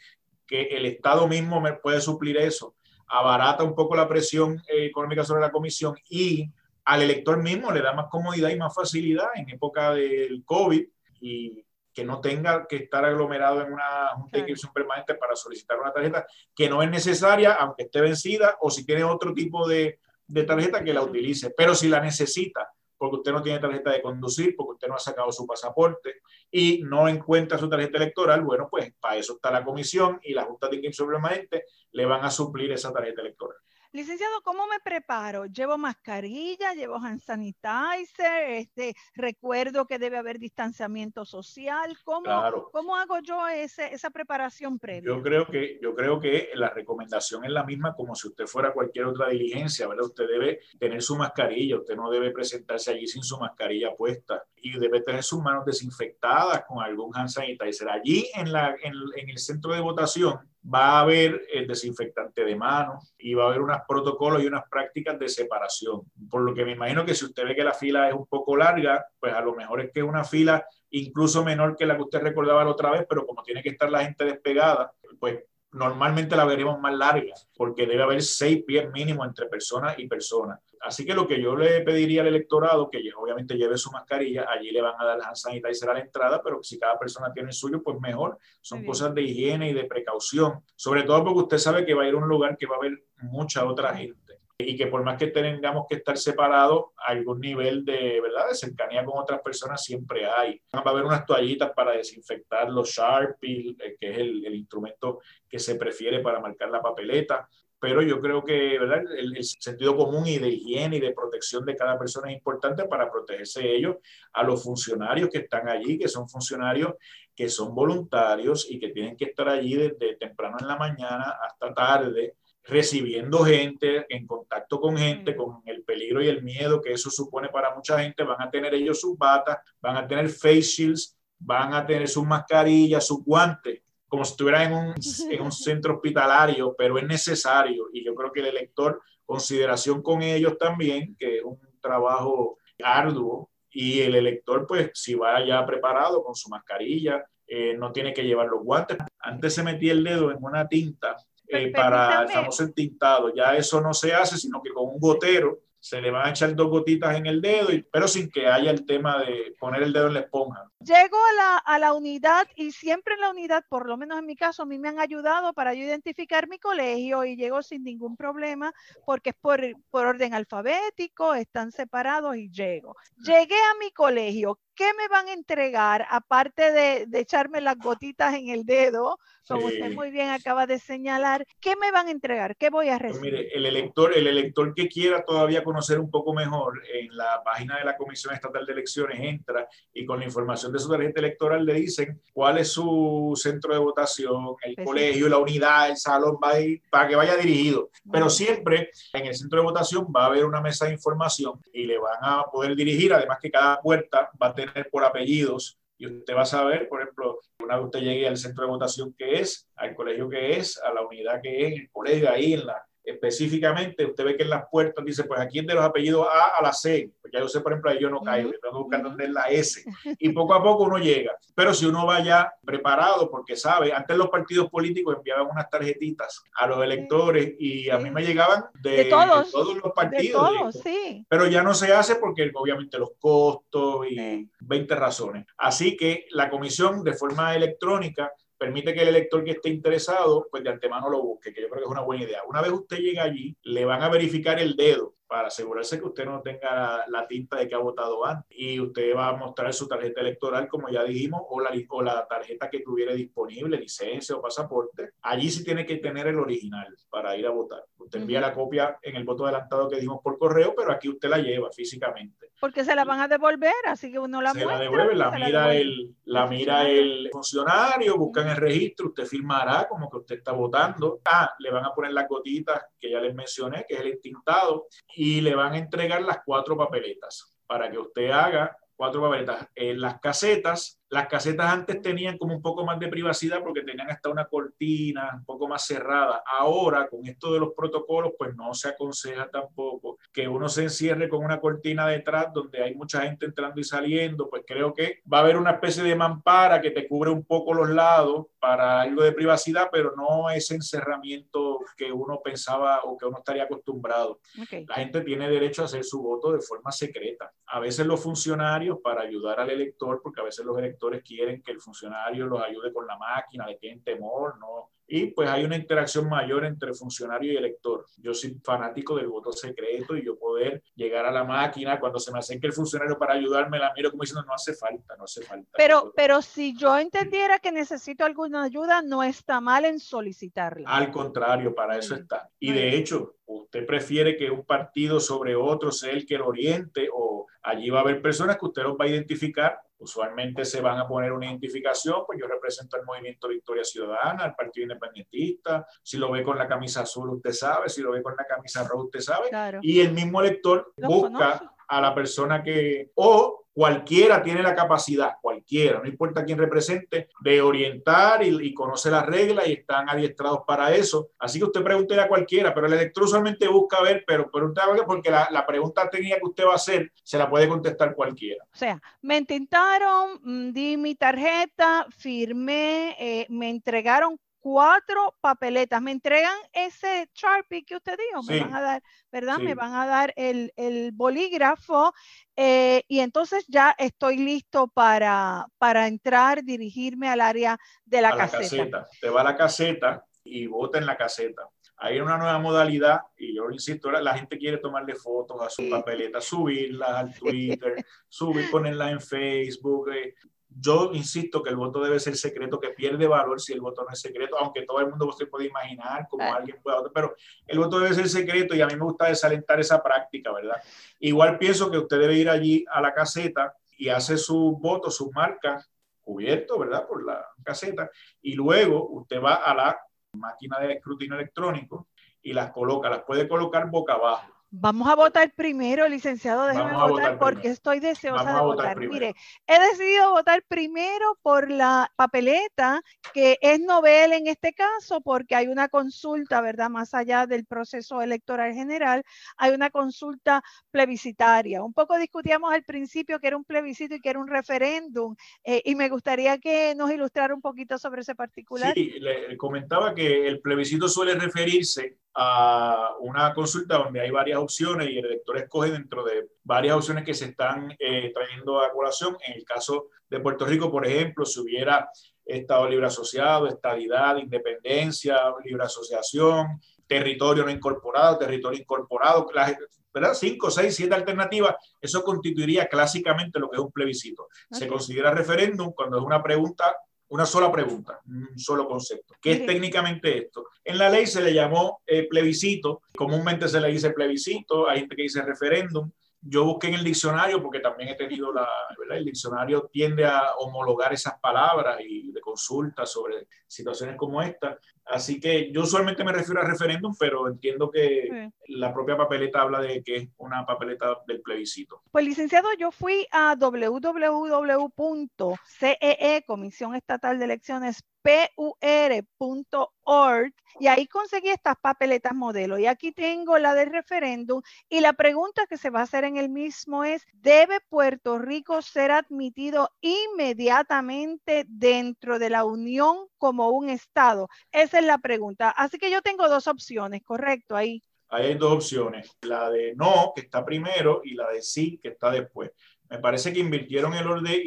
que el Estado mismo me puede suplir eso, abarata un poco la presión eh, económica sobre la comisión y al elector mismo le da más comodidad y más facilidad en época del COVID y que no tenga que estar aglomerado en una junta de inscripción permanente para solicitar una tarjeta que no es necesaria, aunque esté vencida, o si tiene otro tipo de, de tarjeta que la utilice. Pero si la necesita, porque usted no tiene tarjeta de conducir, porque usted no ha sacado su pasaporte y no encuentra su tarjeta electoral, bueno, pues para eso está la comisión y la Junta de Inscripción Permanente le van a suplir esa tarjeta electoral. Licenciado, ¿cómo me preparo? ¿Llevo mascarilla? ¿Llevo hand sanitizer? Este, recuerdo que debe haber distanciamiento social. ¿Cómo, ¿cómo hago yo ese, esa preparación previa? Yo creo, que, yo creo que la recomendación es la misma como si usted fuera cualquier otra diligencia, ¿verdad? Usted debe tener su mascarilla, usted no debe presentarse allí sin su mascarilla puesta y debe tener sus manos desinfectadas con algún hand sanitizer. Allí en, la, en, en el centro de votación va a haber el desinfectante de manos y va a haber unos protocolos y unas prácticas de separación. Por lo que me imagino que si usted ve que la fila es un poco larga, pues a lo mejor es que es una fila incluso menor que la que usted recordaba la otra vez, pero como tiene que estar la gente despegada, pues normalmente la veremos más larga, porque debe haber seis pies mínimo entre persona y persona. Así que lo que yo le pediría al electorado, que obviamente lleve su mascarilla, allí le van a dar y sanitizer a la entrada, pero si cada persona tiene el suyo, pues mejor. Son cosas de higiene y de precaución, sobre todo porque usted sabe que va a ir a un lugar que va a haber mucha otra gente y que por más que tengamos que estar separados, algún nivel de, ¿verdad? de cercanía con otras personas siempre hay. Va a haber unas toallitas para desinfectar los Sharpie, eh, que es el, el instrumento que se prefiere para marcar la papeleta pero yo creo que ¿verdad? El, el, sentido común y de higiene y de protección de cada persona es importante para protegerse ellos, a los funcionarios que están allí, que son funcionarios que son voluntarios y que tienen que estar allí desde temprano en la mañana hasta tarde, recibiendo gente, en contacto con gente, con el peligro y el miedo que eso supone para mucha gente, van a tener ellos sus batas, van a tener face shields, van a tener sus mascarillas, sus guantes, como si estuviera en un, en un centro hospitalario, pero es necesario y yo creo que el elector, consideración con ellos también, que es un trabajo arduo, y el elector, pues, si va ya preparado con su mascarilla, eh, no tiene que llevar los guantes. Antes se metía el dedo en una tinta eh, para el famoso entintado. Ya eso no se hace, sino que con un gotero se le van a echar dos gotitas en el dedo, pero sin que haya el tema de poner el dedo en la esponja. Llego a la, a la unidad y siempre en la unidad, por lo menos en mi caso, a mí me han ayudado para yo identificar mi colegio y llego sin ningún problema porque es por, por orden alfabético, están separados y llego. Llegué a mi colegio, ¿qué me van a entregar aparte de, de echarme las gotitas en el dedo? Como usted muy bien acaba de señalar, ¿qué me van a entregar? ¿Qué voy a pues recibir? mire, el elector, el elector que quiera todavía conocer un poco mejor, en la página de la Comisión Estatal de Elecciones entra y con la información de su tarjeta electoral le dicen cuál es su centro de votación, el colegio, la unidad, el salón, va a ir para que vaya dirigido. Pero siempre en el centro de votación va a haber una mesa de información y le van a poder dirigir, además que cada puerta va a tener por apellidos y usted va a saber, por ejemplo, una vez usted llegue al centro de votación que es, al colegio que es, a la unidad que es, el colegio ahí en la, específicamente, usted ve que en las puertas dice, pues aquí es de los apellidos A a la C, pues ya yo sé, por ejemplo, ahí yo no caigo, tengo que buscar dónde es la S, y poco a poco uno llega, pero si uno vaya preparado, porque sabe, antes los partidos políticos enviaban unas tarjetitas a los electores y a mí me llegaban de, todos, los partidos, sí. pero ya no se hace porque obviamente los costos y 20 razones. Así que la comisión de forma electrónica permite que el elector que esté interesado, pues de antemano lo busque, que yo creo que es una buena idea. Una vez usted llega allí, le van a verificar el dedo para asegurarse que usted no tenga la tinta de que ha votado antes. Y usted va a mostrar su tarjeta electoral, como ya dijimos, o la, o la tarjeta que tuviera disponible, licencia o pasaporte. Allí sí tiene que tener el original para ir a votar. Usted envía la copia en el voto adelantado que dimos por correo, pero aquí usted la lleva físicamente. Porque se la van a devolver, así que uno la se la devuelve, la mira, el, la mira el funcionario, buscan el registro, usted firmará como que usted está votando. Ah, le van a poner las gotitas que ya les mencioné, que es el intintado y le van a entregar las cuatro papeletas para que usted haga cuatro papeletas. En las casetas las casetas antes tenían como un poco más de privacidad porque tenían hasta una cortina un poco más cerrada. Ahora, con esto de los protocolos, pues no se aconseja tampoco que uno se encierre con una cortina detrás donde hay mucha gente entrando y saliendo. Pues creo que va a haber una especie de mampara que te cubre un poco los lados para algo de privacidad, pero no ese encerramiento que uno pensaba o que uno estaría acostumbrado. La gente tiene derecho a hacer su voto de forma secreta. A veces los funcionarios, para ayudar al elector, porque a veces los electores quieren que el funcionario los ayude con la máquina, le tienen temor, ¿no? Y pues hay una interacción mayor entre funcionario y elector. Yo soy fanático del voto secreto y yo poder llegar a la máquina cuando se me acerque el funcionario para ayudarme, la miro como diciendo, no hace falta, no hace falta. Pero, pero si yo entendiera que necesito alguna ayuda, no está mal en solicitarla. Al contrario, para eso está. Y de hecho, usted prefiere que un partido sobre otro sea el que lo oriente o allí va a haber personas que usted los va a identificar Usualmente se van a poner una identificación, pues yo represento al Movimiento Victoria Ciudadana, al Partido Independentista. Si lo ve con la camisa azul, usted sabe. Si lo ve con la camisa roja, usted sabe. Y el mismo elector busca a la persona que, o cualquiera tiene la capacidad, cualquiera, no importa quién represente, de orientar y, conoce las reglas y están adiestrados para eso. Así que usted pregunte a cualquiera, pero el elector usualmente busca ver, pero pregunta porque la, la, pregunta técnica que usted va a hacer se la puede contestar cualquiera. O sea, me intentaron, mm, di mi tarjeta, firmé, eh, me entregaron cuatro papeletas. Me entregan ese Sharpie que usted dijo, me van a dar, ¿verdad? Me van a dar el, bolígrafo eh, y entonces ya estoy listo para, para entrar, dirigirme al área de la, caseta. Te va a la caseta y vota en la caseta. Hay una nueva modalidad y yo insisto, la gente quiere tomarle fotos a sus papeletas, subirlas al Twitter, subir, ponerlas en Facebook. Eh, yo insisto que el voto debe ser secreto, que pierde valor si el voto no es secreto, aunque todo el mundo se puede imaginar como alguien pueda votar, pero el voto debe ser secreto y a mí me gusta desalentar esa práctica, ¿verdad? Igual pienso que usted debe ir allí a la caseta y hace su voto, sus marcas cubierto, ¿verdad? Por la caseta y luego usted va a la máquina de escrutinio electrónico y las coloca, las puede colocar boca abajo Vamos a votar primero, licenciado, déjeme votar, porque estoy deseosa de votar. Mire, he decidido votar primero por la papeleta, que es novel en este caso, porque hay una consulta, ¿verdad? Más allá del proceso electoral general, hay una consulta plebiscitaria. Un poco discutíamos al principio que era un plebiscito y que era un referéndum, eh, y me gustaría que nos ilustrara un poquito sobre ese particular. Sí, le comentaba que el plebiscito suele referirse a una consulta donde hay varias opciones y el elector escoge dentro de varias opciones que se están eh, trayendo a colación. En el caso de Puerto Rico, por ejemplo, si hubiera Estado libre asociado, estabilidad, independencia, libre asociación, territorio no incorporado, territorio incorporado, ¿verdad? Cinco, seis, siete alternativas, eso constituiría clásicamente lo que es un plebiscito. Se considera referéndum cuando es una pregunta una sola pregunta, un solo concepto. ¿Qué es técnicamente esto? En la ley se le llamó eh, plebiscito, comúnmente se le dice plebiscito, hay gente que dice referéndum. Yo busqué en el diccionario porque también he tenido la, ¿verdad? El diccionario tiende a homologar esas palabras y de consulta sobre situaciones como esta. Así que yo usualmente me refiero a referéndum, pero entiendo que la propia papeleta habla de que es una papeleta del plebiscito. Pues licenciado, yo fui a www.cee, Comisión Estatal de Elecciones, pur.org y ahí conseguí estas papeletas modelo. Y aquí tengo la del referéndum y la pregunta que se va a hacer en el mismo es, ¿debe Puerto Rico ser admitido inmediatamente dentro de la Unión como un Estado? Esa la pregunta. Así que yo tengo dos opciones, correcto, ahí. Ahí hay dos opciones, la de no, que está primero, y la de sí, que está después. Me parece que invirtieron el orden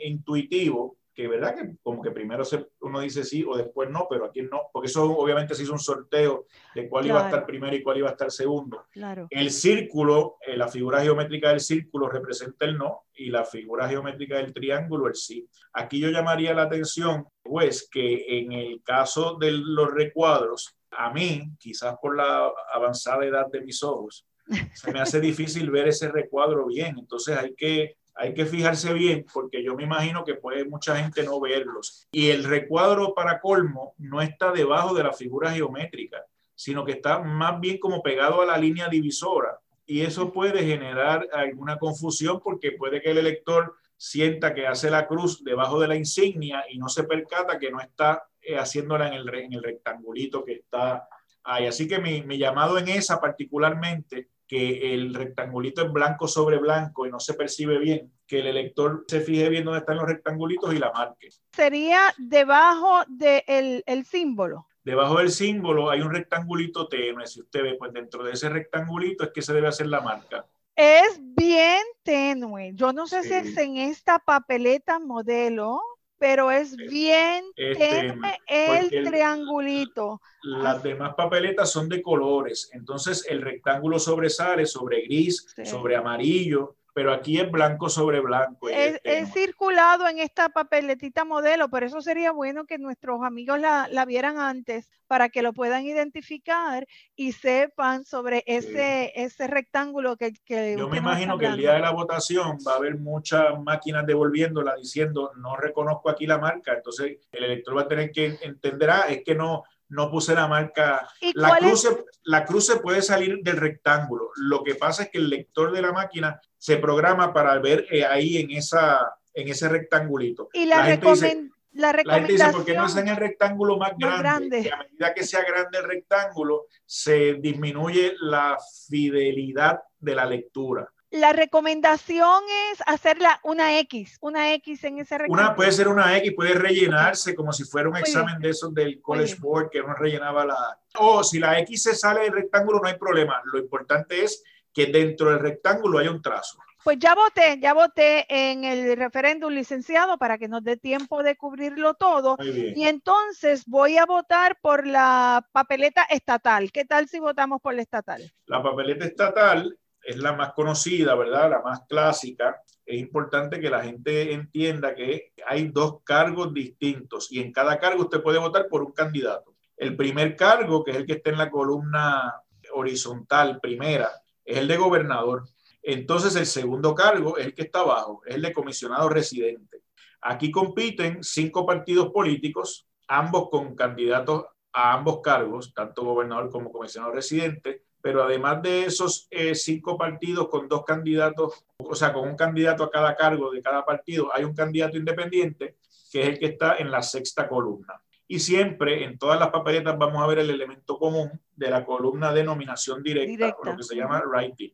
intuitivo que verdad que como que primero se, uno dice sí o después no, pero aquí no, porque eso obviamente se hizo un sorteo de cuál iba a estar primero y cuál iba a estar segundo. Claro. El círculo, eh, la figura geométrica del círculo representa el no y la figura geométrica del triángulo el sí. Aquí yo llamaría la atención, pues, que en el caso de los recuadros, a mí, quizás por la avanzada edad de mis ojos, se me hace difícil ver ese recuadro bien. Entonces hay que hay que fijarse bien porque yo me imagino que puede mucha gente no verlos. Y el recuadro para colmo no está debajo de la figura geométrica, sino que está más bien como pegado a la línea divisora. Y eso puede generar alguna confusión porque puede que el elector sienta que hace la cruz debajo de la insignia y no se percata que no está eh, haciéndola en el, en el rectangulito que está ahí. Así que mi, mi llamado en esa particularmente que el rectangulito es blanco sobre blanco y no se percibe bien, que el elector se fije bien dónde están los rectangulitos y la marque. Sería debajo del el símbolo. Debajo del símbolo hay un rectangulito tenue. Si usted ve, pues dentro de ese rectangulito es que se debe hacer la marca. Es bien tenue. Yo no sé si es en esta papeleta modelo pero es bien este, el triangulito. Las demás papeletas son de colores, entonces el rectángulo sobresale sobre gris, sobre amarillo, pero aquí es blanco sobre blanco. Es, circulado en esta papeletita modelo, por eso sería bueno que nuestros amigos la, vieran antes para que lo puedan identificar y sepan sobre ese, ese rectángulo que... que Yo me imagino que el día de la votación va a haber muchas máquinas devolviéndola diciendo no reconozco aquí la marca, entonces el elector va a tener que entender, ah, es que no, no puse la marca. La cruz, la cruz se puede salir del rectángulo. Lo que pasa es que el lector de la máquina se programa para ver eh, ahí en, esa, en ese rectangulito. Y la, gente dice, la recomendación. ¿por qué no es en el rectángulo más, grande? a medida que sea grande el rectángulo, se disminuye la fidelidad de la lectura. La recomendación es hacerla una X, una X en ese rectángulo. Una puede ser una X, puede rellenarse como si fuera un examen de esos del College Board que uno rellenaba la. O si la X se sale del rectángulo, no hay problema. Lo importante es que dentro del rectángulo haya un trazo. Pues ya voté, ya voté en el referéndum licenciado para que nos dé tiempo de cubrirlo todo. Y entonces voy a votar por la papeleta estatal. ¿Qué tal si votamos por la estatal? La papeleta estatal es la más conocida, ¿verdad? La más clásica. Es importante que la gente entienda que hay dos cargos distintos y en cada cargo usted puede votar por un candidato. El primer cargo, que es el que está en la columna horizontal primera, es el de gobernador. Entonces el segundo cargo es el que está abajo, es el de comisionado residente. Aquí compiten cinco partidos políticos, ambos con candidatos a ambos cargos, tanto gobernador como comisionado residente, pero además de esos eh, cinco partidos con dos candidatos, o sea, con un candidato a cada cargo de cada partido, hay un candidato independiente que es el que está en la sexta columna. Y siempre en todas las papeletas vamos a ver el elemento común de la columna de nominación directa, lo que se llama writing.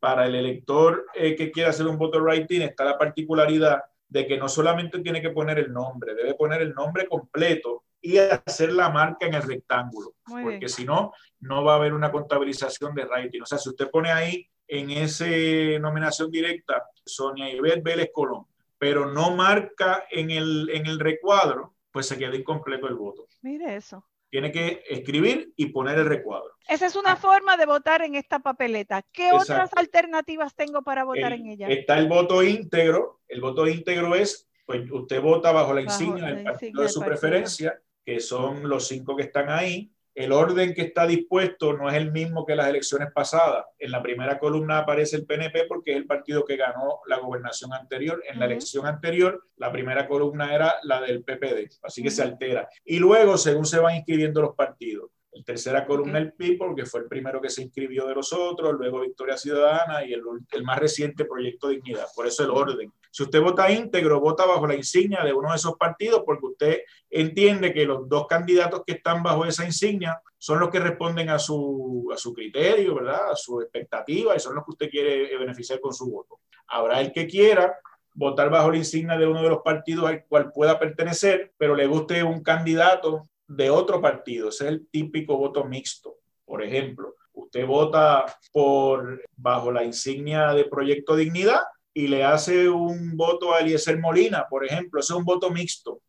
Para el elector eh, que quiera hacer un voto writing está la particularidad de que no solamente tiene que poner el nombre, debe poner el nombre completo y hacer la marca en el rectángulo, porque si no, no va a haber una contabilización de rating. O sea, si usted pone ahí en esa nominación directa Sonia Ivette Vélez Colón, pero no marca en el, en el recuadro, pues se queda incompleto el voto. Mire eso. Tiene que escribir y poner el recuadro. Esa es una ah. forma de votar en esta papeleta. ¿Qué otras alternativas tengo para votar en ella? Está el voto íntegro. El voto íntegro es, pues usted vota bajo la insignia del partido de su preferencia, que son los cinco que están ahí el orden que está dispuesto no es el mismo que las elecciones pasadas. En la primera columna aparece el PNP porque es el partido que ganó la gobernación anterior. En la elección anterior, la primera columna era la del PPD, así que se altera. Y luego, según se van inscribiendo los partidos, el tercera columna el PIB, porque fue el primero que se inscribió de los otros, luego Victoria Ciudadana y el, el, más reciente Proyecto Dignidad. Por eso el orden. Si usted vota íntegro, vota bajo la insignia de uno de esos partidos, porque usted entiende que los dos candidatos que están bajo esa insignia son los que responden a su, a su criterio, ¿verdad? A su expectativa y son los que usted quiere beneficiar con su voto. Habrá el que quiera votar bajo la insignia de uno de los partidos al cual pueda pertenecer, pero le guste un candidato de otro partido. Ese es el típico voto mixto. Por ejemplo, usted vota por bajo la insignia de Proyecto Dignidad y le hace un voto a Eliezer Molina, por ejemplo, ese es un voto mixto,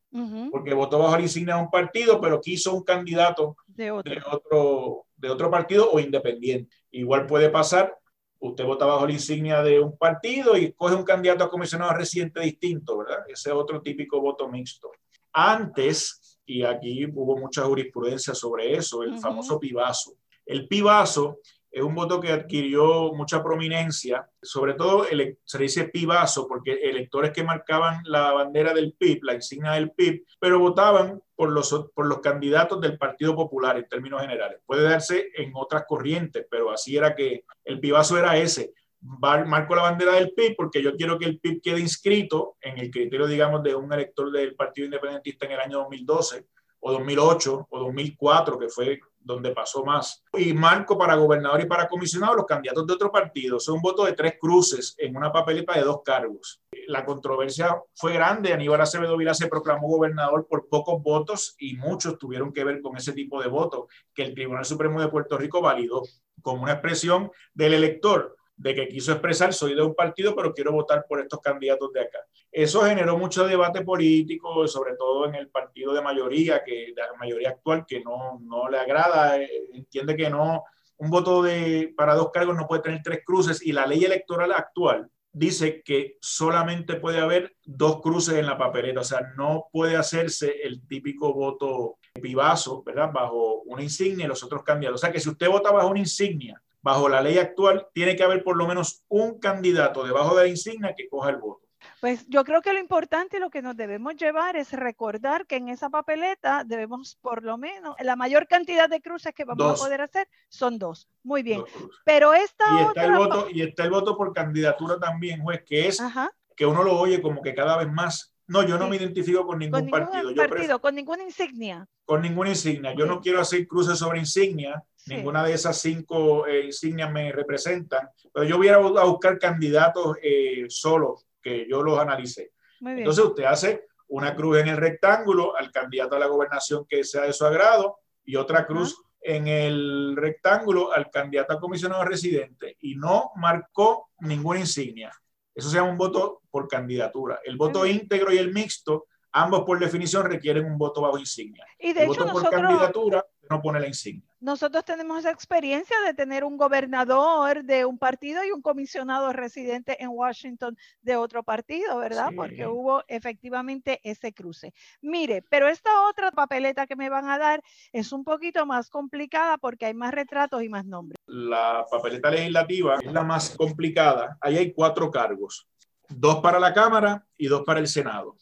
porque votó bajo la insignia de un partido, pero quiso un candidato de otro. de otro, partido o independiente. Igual puede pasar, usted vota bajo la insignia de un partido y coge un candidato a comisionado residente distinto, ¿verdad? Ese es otro típico voto mixto. Antes, y aquí hubo mucha jurisprudencia sobre eso, el famoso pibazo. El pibazo es un voto que adquirió mucha prominencia, sobre todo se dice pibazo porque electores que marcaban la bandera del PIB, la insignia del PIB, pero votaban por los, por los candidatos del Partido Popular en términos generales. Puede darse en otras corrientes, pero así era que el pibazo era ese marco la bandera del PIB porque yo quiero que el PIB quede inscrito en el criterio, digamos, de un elector del Partido Independentista en el año 2012 o 2008 o 2004, que fue donde pasó más. Y marco para gobernador y para comisionado los candidatos de otro partido. Son un voto de tres cruces en una papeleta de dos cargos. La controversia fue grande. Aníbal Acevedo Vila se proclamó gobernador por pocos votos y muchos tuvieron que ver con ese tipo de votos que el Tribunal Supremo de Puerto Rico validó como una expresión del elector de que quiso expresar, soy de un partido, pero quiero votar por estos candidatos de acá. Eso generó mucho debate político, sobre todo en el partido de mayoría, que la mayoría actual, que no, no le agrada, eh, entiende que no, un voto de, para dos cargos no puede tener tres cruces y la ley electoral actual dice que solamente puede haber dos cruces en la papeleta, o sea, no puede hacerse el típico voto pivazo, ¿verdad? Bajo una insignia y los otros candidatos. O sea, que si usted vota bajo una insignia bajo la ley actual, tiene que haber por lo menos un candidato debajo de la insignia que coja el voto. Pues yo creo que lo importante y lo que nos debemos llevar es recordar que en esa papeleta debemos por lo menos, la mayor cantidad de cruces que vamos a poder hacer son dos. Muy bien. Pero esta y está El voto, y está el voto por candidatura también, juez, que es que uno lo oye como que cada vez más no, yo no me identifico con ningún, partido. partido con ninguna insignia. Con ninguna insignia. Yo no quiero hacer cruces sobre insignia. Ninguna de esas cinco eh, insignias me representan. Pero yo voy a, buscar candidatos eh, solos, que yo los analicé. Entonces usted hace una cruz en el rectángulo al candidato a la gobernación que sea de su agrado y otra cruz en el rectángulo al candidato a comisionado residente y no marcó ninguna insignia. Eso se llama un voto por candidatura. El voto íntegro y el mixto, ambos por definición requieren un voto bajo insignia. Y de el hecho, voto por candidatura no pone la insignia. Nosotros tenemos esa experiencia de tener un gobernador de un partido y un comisionado residente en Washington de otro partido, ¿verdad? Porque hubo efectivamente ese cruce. Mire, pero esta otra papeleta que me van a dar es un poquito más complicada porque hay más retratos y más nombres. La papeleta legislativa es la más complicada. Ahí hay cuatro cargos, dos para la Cámara y dos para el Senado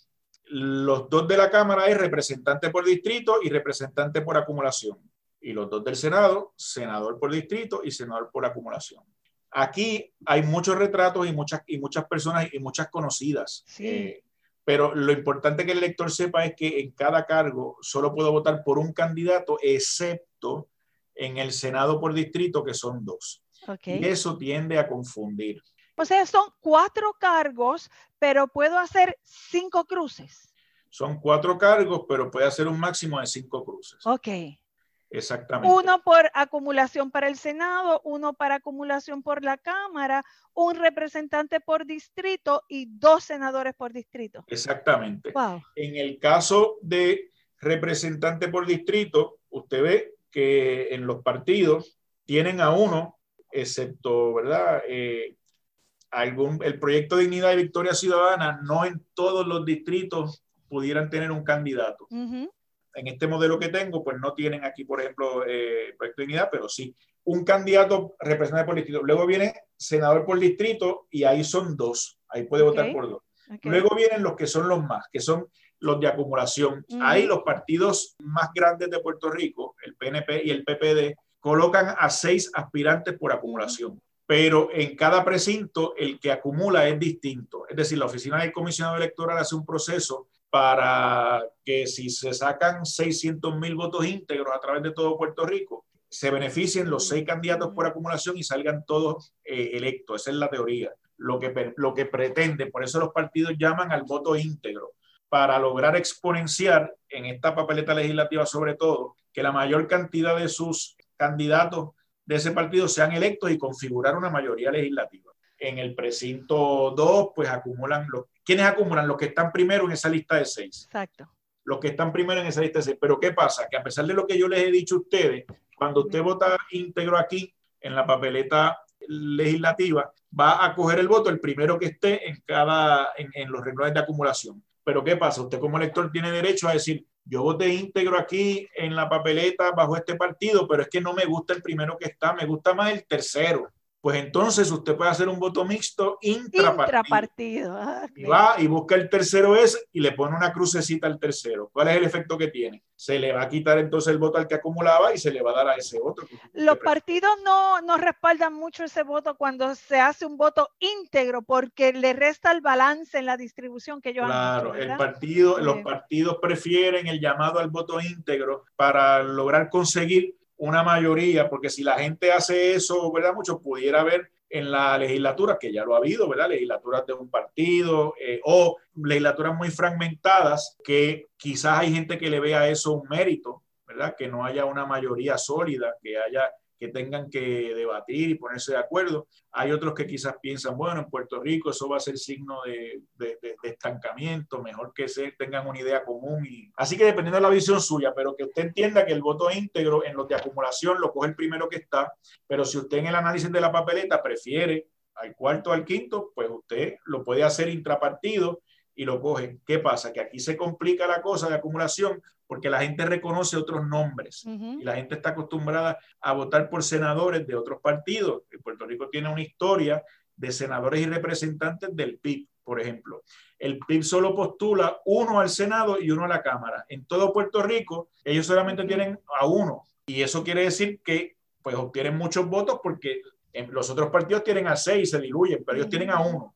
los dos de la Cámara es representante por distrito y representante por acumulación. Y los dos del Senado, senador por distrito y senador por acumulación. Aquí hay muchos retratos y muchas, y muchas personas y muchas conocidas. Eh, pero lo importante que el elector sepa es que en cada cargo solo puedo votar por un candidato, excepto en el Senado por distrito, que son dos. Y eso tiende a confundir. O sea, son cuatro cargos, pero puedo hacer cinco cruces. Son cuatro cargos, pero puede hacer un máximo de cinco cruces. Ok. Exactamente. Uno por acumulación para el Senado, uno para acumulación por la Cámara, un representante por distrito y dos senadores por distrito. Exactamente. Wow. En el caso de representante por distrito, usted ve que en los partidos tienen a uno, excepto, ¿verdad? Eh, algún, el proyecto Dignidad y Victoria Ciudadana, no en todos los distritos pudieran tener un candidato. En este modelo que tengo, pues no tienen aquí, por ejemplo, eh, proyecto Dignidad, pero sí un candidato representante por distrito. Luego viene senador por distrito y ahí son dos. Ahí puede votar por dos. Luego vienen los que son los más, que son los de acumulación. Ahí los partidos más grandes de Puerto Rico, el PNP y el PPD, colocan a seis aspirantes por acumulación. Pero en cada precinto el que acumula es distinto. Es decir, la oficina del comisionado electoral hace un proceso para que si se sacan 600 mil votos íntegros a través de todo Puerto Rico, se beneficien los seis candidatos por acumulación y salgan todos eh, electos. Esa es la teoría. Lo que, lo que pretende, por eso los partidos llaman al voto íntegro, para lograr exponenciar en esta papeleta legislativa sobre todo, que la mayor cantidad de sus candidatos de ese partido sean electos y configurar una mayoría legislativa. En el precinto 2, pues acumulan los... ¿Quiénes acumulan? Los que están primero en esa lista de seis Exacto. los que están primero en esa lista de seis. Pero ¿qué pasa? Que a pesar de lo que yo les he dicho a ustedes, cuando usted vota íntegro aquí en la papeleta legislativa, va a coger el voto el primero que esté en cada en, en los renglones de acumulación. Pero ¿qué pasa? Usted como elector tiene derecho a decir, yo voté íntegro aquí en la papeleta bajo este partido, pero es que no me gusta el primero que está, me gusta más el tercero. Pues entonces usted puede hacer un voto mixto intrapartido. Intrapartido. Ah, Y va y busca el tercero ese y le pone una crucecita al tercero. ¿Cuál es el efecto que tiene? Se le va a quitar entonces el voto al que acumulaba y se le va a dar a ese otro. Los partidos no, no respaldan mucho ese voto cuando se hace un voto íntegro porque le resta el balance en la distribución que ellos han Claro, hecho, el partido, los partidos prefieren el llamado al voto íntegro para lograr conseguir una mayoría, porque si la gente hace eso, ¿verdad? Mucho pudiera haber en la legislatura, que ya lo ha habido, ¿verdad? Legislaturas de un partido eh, o legislaturas muy fragmentadas, que quizás hay gente que le vea eso un mérito, ¿verdad? Que no haya una mayoría sólida, que haya que tengan que debatir y ponerse de acuerdo. Hay otros que quizás piensan, bueno, en Puerto Rico eso va a ser signo de, estancamiento, mejor que se tengan una idea común. Y... Así que dependiendo de la visión suya, pero que usted entienda que el voto íntegro en los de acumulación lo coge el primero que está, pero si usted en el análisis de la papeleta prefiere al cuarto al quinto, pues usted lo puede hacer intrapartido y lo coge. ¿Qué pasa? Que aquí se complica la cosa de acumulación porque la gente reconoce otros nombres y la gente está acostumbrada a votar por senadores de otros partidos. Puerto Rico tiene una historia de senadores y representantes del PIB, por ejemplo. El PIB solo postula uno al Senado y uno a la Cámara. En todo Puerto Rico, ellos solamente tienen a uno. Y eso quiere decir que pues obtienen muchos votos porque en los otros partidos tienen a seis se diluyen, pero ellos tienen a uno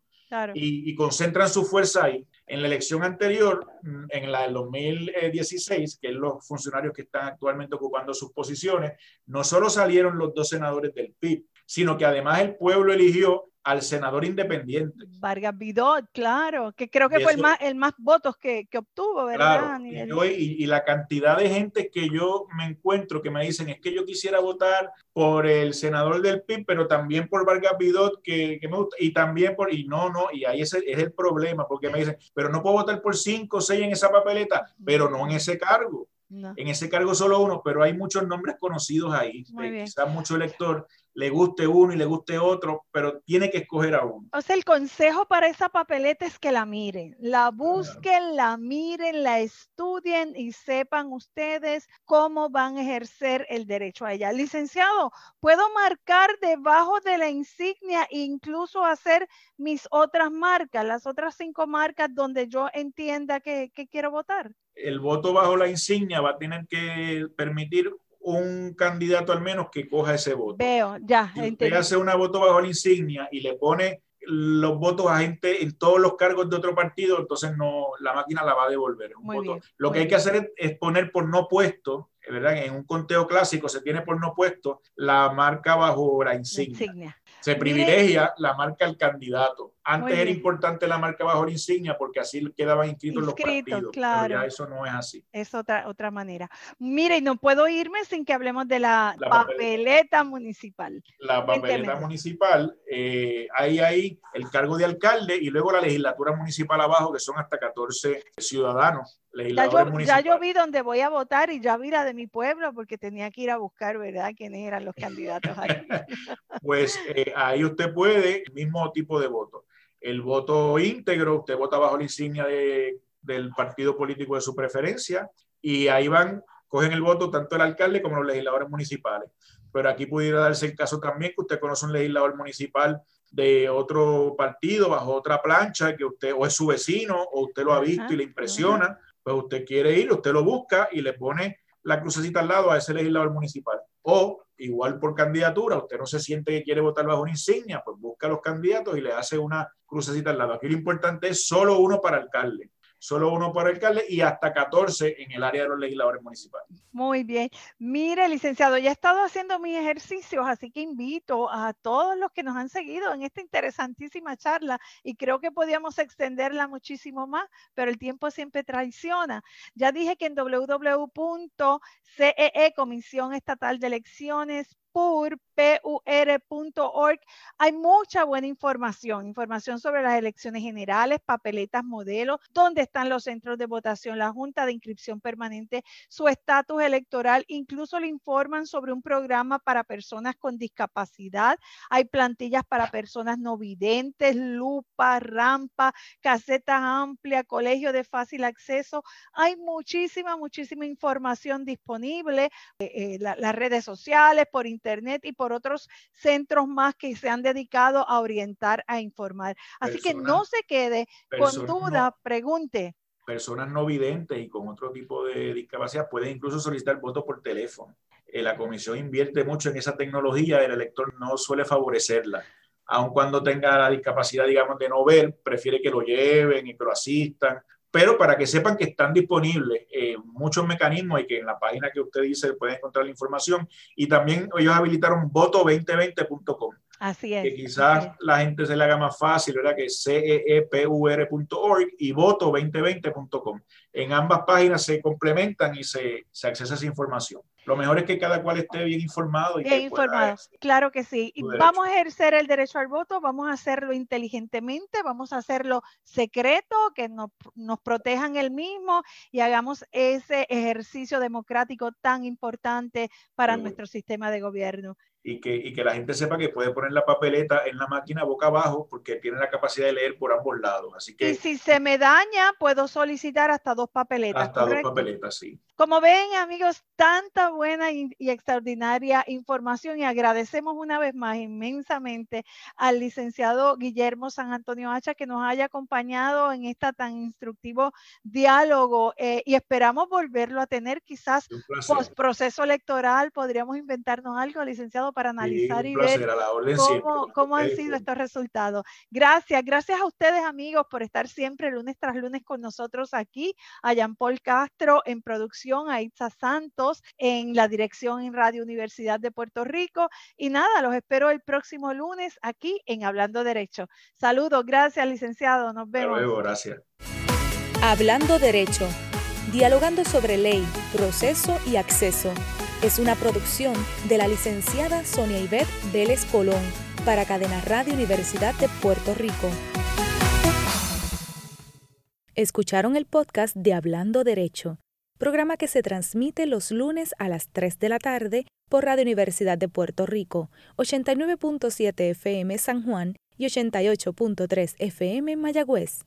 Y, y concentran su fuerza ahí. En la elección anterior, mm, en la del 2016, que es los funcionarios que están actualmente ocupando sus posiciones, no solo salieron los dos senadores del PIB, sino que además el pueblo eligió al senador independiente. Vargas Vidot, claro, que creo que Y fue el eso- más, el más votos que, que obtuvo, ¿verdad? Claro, y, yo- y- y la cantidad de gente que yo me encuentro que me dicen es que yo quisiera votar por el senador del PIB, pero también por Vargas Vidot, que, que me gusta, y también por, y no, no, y ahí ese es el problema, porque me dicen, pero no puedo votar por cinco o seis en esa papeleta, pero no en ese cargo. No. En ese cargo solo uno, pero hay muchos nombres conocidos ahí. Eh, quizás mucho elector le guste uno y le guste otro, pero tiene que escoger a uno. O sea, el consejo para esa papeleta es que la miren, la busquen, la miren, la estudien y sepan ustedes cómo van a ejercer el derecho a ella. Licenciado, ¿puedo marcar debajo de la insignia e incluso hacer mis otras marcas, las otras cinco marcas donde yo entienda que, que quiero votar? el voto bajo la insignia va a tener que permitir un candidato al menos que coja ese voto. Veo, ya, Si usted hace una voto bajo la insignia y le pone los votos a gente en todos los cargos de otro partido, entonces no, la máquina la va a devolver. Un voto. bien, Lo que hay bien. que hacer es, es poner por no puesto, ¿verdad? En un conteo clásico se tiene por no puesto la marca bajo la La insignia. insignia. Se privilegia la marca al candidato. Antes era importante la marca bajo la insignia porque así quedaban inscritos los partidos. Claro. Pero ya eso no es así. Es otra, otra manera. Mire, y no puedo irme sin que hablemos de la, papeleta, municipal. La papeleta municipal, eh, hay ahí el cargo de alcalde y luego la legislatura municipal abajo, que son hasta 14 ciudadanos. Ya yo, ya yo, vi donde voy a votar y ya vi la de mi pueblo porque tenía que ir a buscar, ¿verdad?, quiénes eran los candidatos ahí. pues eh, ahí usted puede, el mismo tipo de voto el voto íntegro, usted vota bajo la insignia de, del partido político de su preferencia y ahí van, cogen el voto tanto el alcalde como los legisladores municipales. Pero aquí pudiera darse el caso también que usted conoce un legislador municipal de otro partido bajo otra plancha que usted o es su vecino o usted lo ha visto y le impresiona, pues usted quiere ir, usted lo busca y le pone la crucecita al lado a ese legislador municipal. O igual por candidatura, usted no se siente que quiere votar bajo una insignia, pues busca a los candidatos y le hace una crucecita al lado. Aquí lo importante es solo uno para alcalde solo uno para alcalde y hasta 14 en el área de los legisladores municipales. Muy bien. Mire, licenciado, ya he estado haciendo mis ejercicios, así que invito a todos los que nos han seguido en esta interesantísima charla y creo que podíamos extenderla muchísimo más, pero el tiempo siempre traiciona. Ya dije que en www.cee, Comisión Estatal de Elecciones, pur.org hay mucha buena información, información sobre las elecciones generales, papeletas, modelos, dónde están los centros de votación, la Junta de Inscripción Permanente, su estatus electoral, incluso le informan sobre un programa para personas con discapacidad, hay plantillas para personas no videntes, lupa, rampa, casetas amplias, colegio de fácil acceso, hay muchísima, muchísima información disponible, eh, eh, las redes sociales, por internet, Internet y por otros centros más que se han dedicado a orientar, a informar. Así que no se quede con duda, pregunte. Personas no videntes y con otro tipo de discapacidad pueden incluso solicitar voto por teléfono. Eh, la comisión invierte mucho en esa tecnología, el elector no suele favorecerla aun cuando tenga la discapacidad, digamos, de no ver, prefiere que lo lleven y que lo asistan pero para que sepan que están disponibles eh, muchos mecanismos y que en la página que usted dice pueden encontrar la información. Y también ellos habilitaron voto2020.com. Así es. Que quizás la gente se le haga más fácil, ¿verdad? Que ceepur.org y voto2020.com. En ambas páginas se complementan y se, se accesa esa información. Lo mejor es que cada cual esté bien informado. Y bien informado, claro que sí. Y vamos a ejercer el derecho al voto, vamos a hacerlo inteligentemente, vamos a hacerlo secreto, que nos, nos protejan el mismo y hagamos ese ejercicio democrático tan importante para nuestro sistema de gobierno y que, y que la gente sepa que puede poner la papeleta en la máquina boca abajo porque tiene la capacidad de leer por ambos lados. Así que, y si se me daña, puedo solicitar hasta dos papeletas. Hasta dos papeletas, sí. Como ven, amigos, tanta buena y, extraordinaria información y agradecemos una vez más inmensamente al licenciado Guillermo San Antonio Hacha que nos haya acompañado en este tan instructivo diálogo eh, y esperamos volverlo a tener quizás post proceso electoral. Podríamos inventarnos algo, licenciado, para analizar y ver cómo, han sido estos resultados. Gracias, gracias a ustedes amigos por estar siempre lunes tras lunes con nosotros aquí, a Jean Paul Castro en producción, a Itza Santos en la dirección en Radio Universidad de Puerto Rico. Y nada, los espero el próximo lunes aquí en Hablando Derecho. Saludos, gracias licenciado, nos vemos. luego, gracias. Hablando Derecho, dialogando sobre ley, proceso y acceso es una producción de la licenciada Sonia Ivette Vélez Colón para Cadena Radio Universidad de Puerto Rico. Escucharon el podcast de Hablando Derecho, programa que se transmite los lunes a las 3 de la tarde por Radio Universidad de Puerto Rico, 89.7 FM San Juan y 88.3 FM Mayagüez.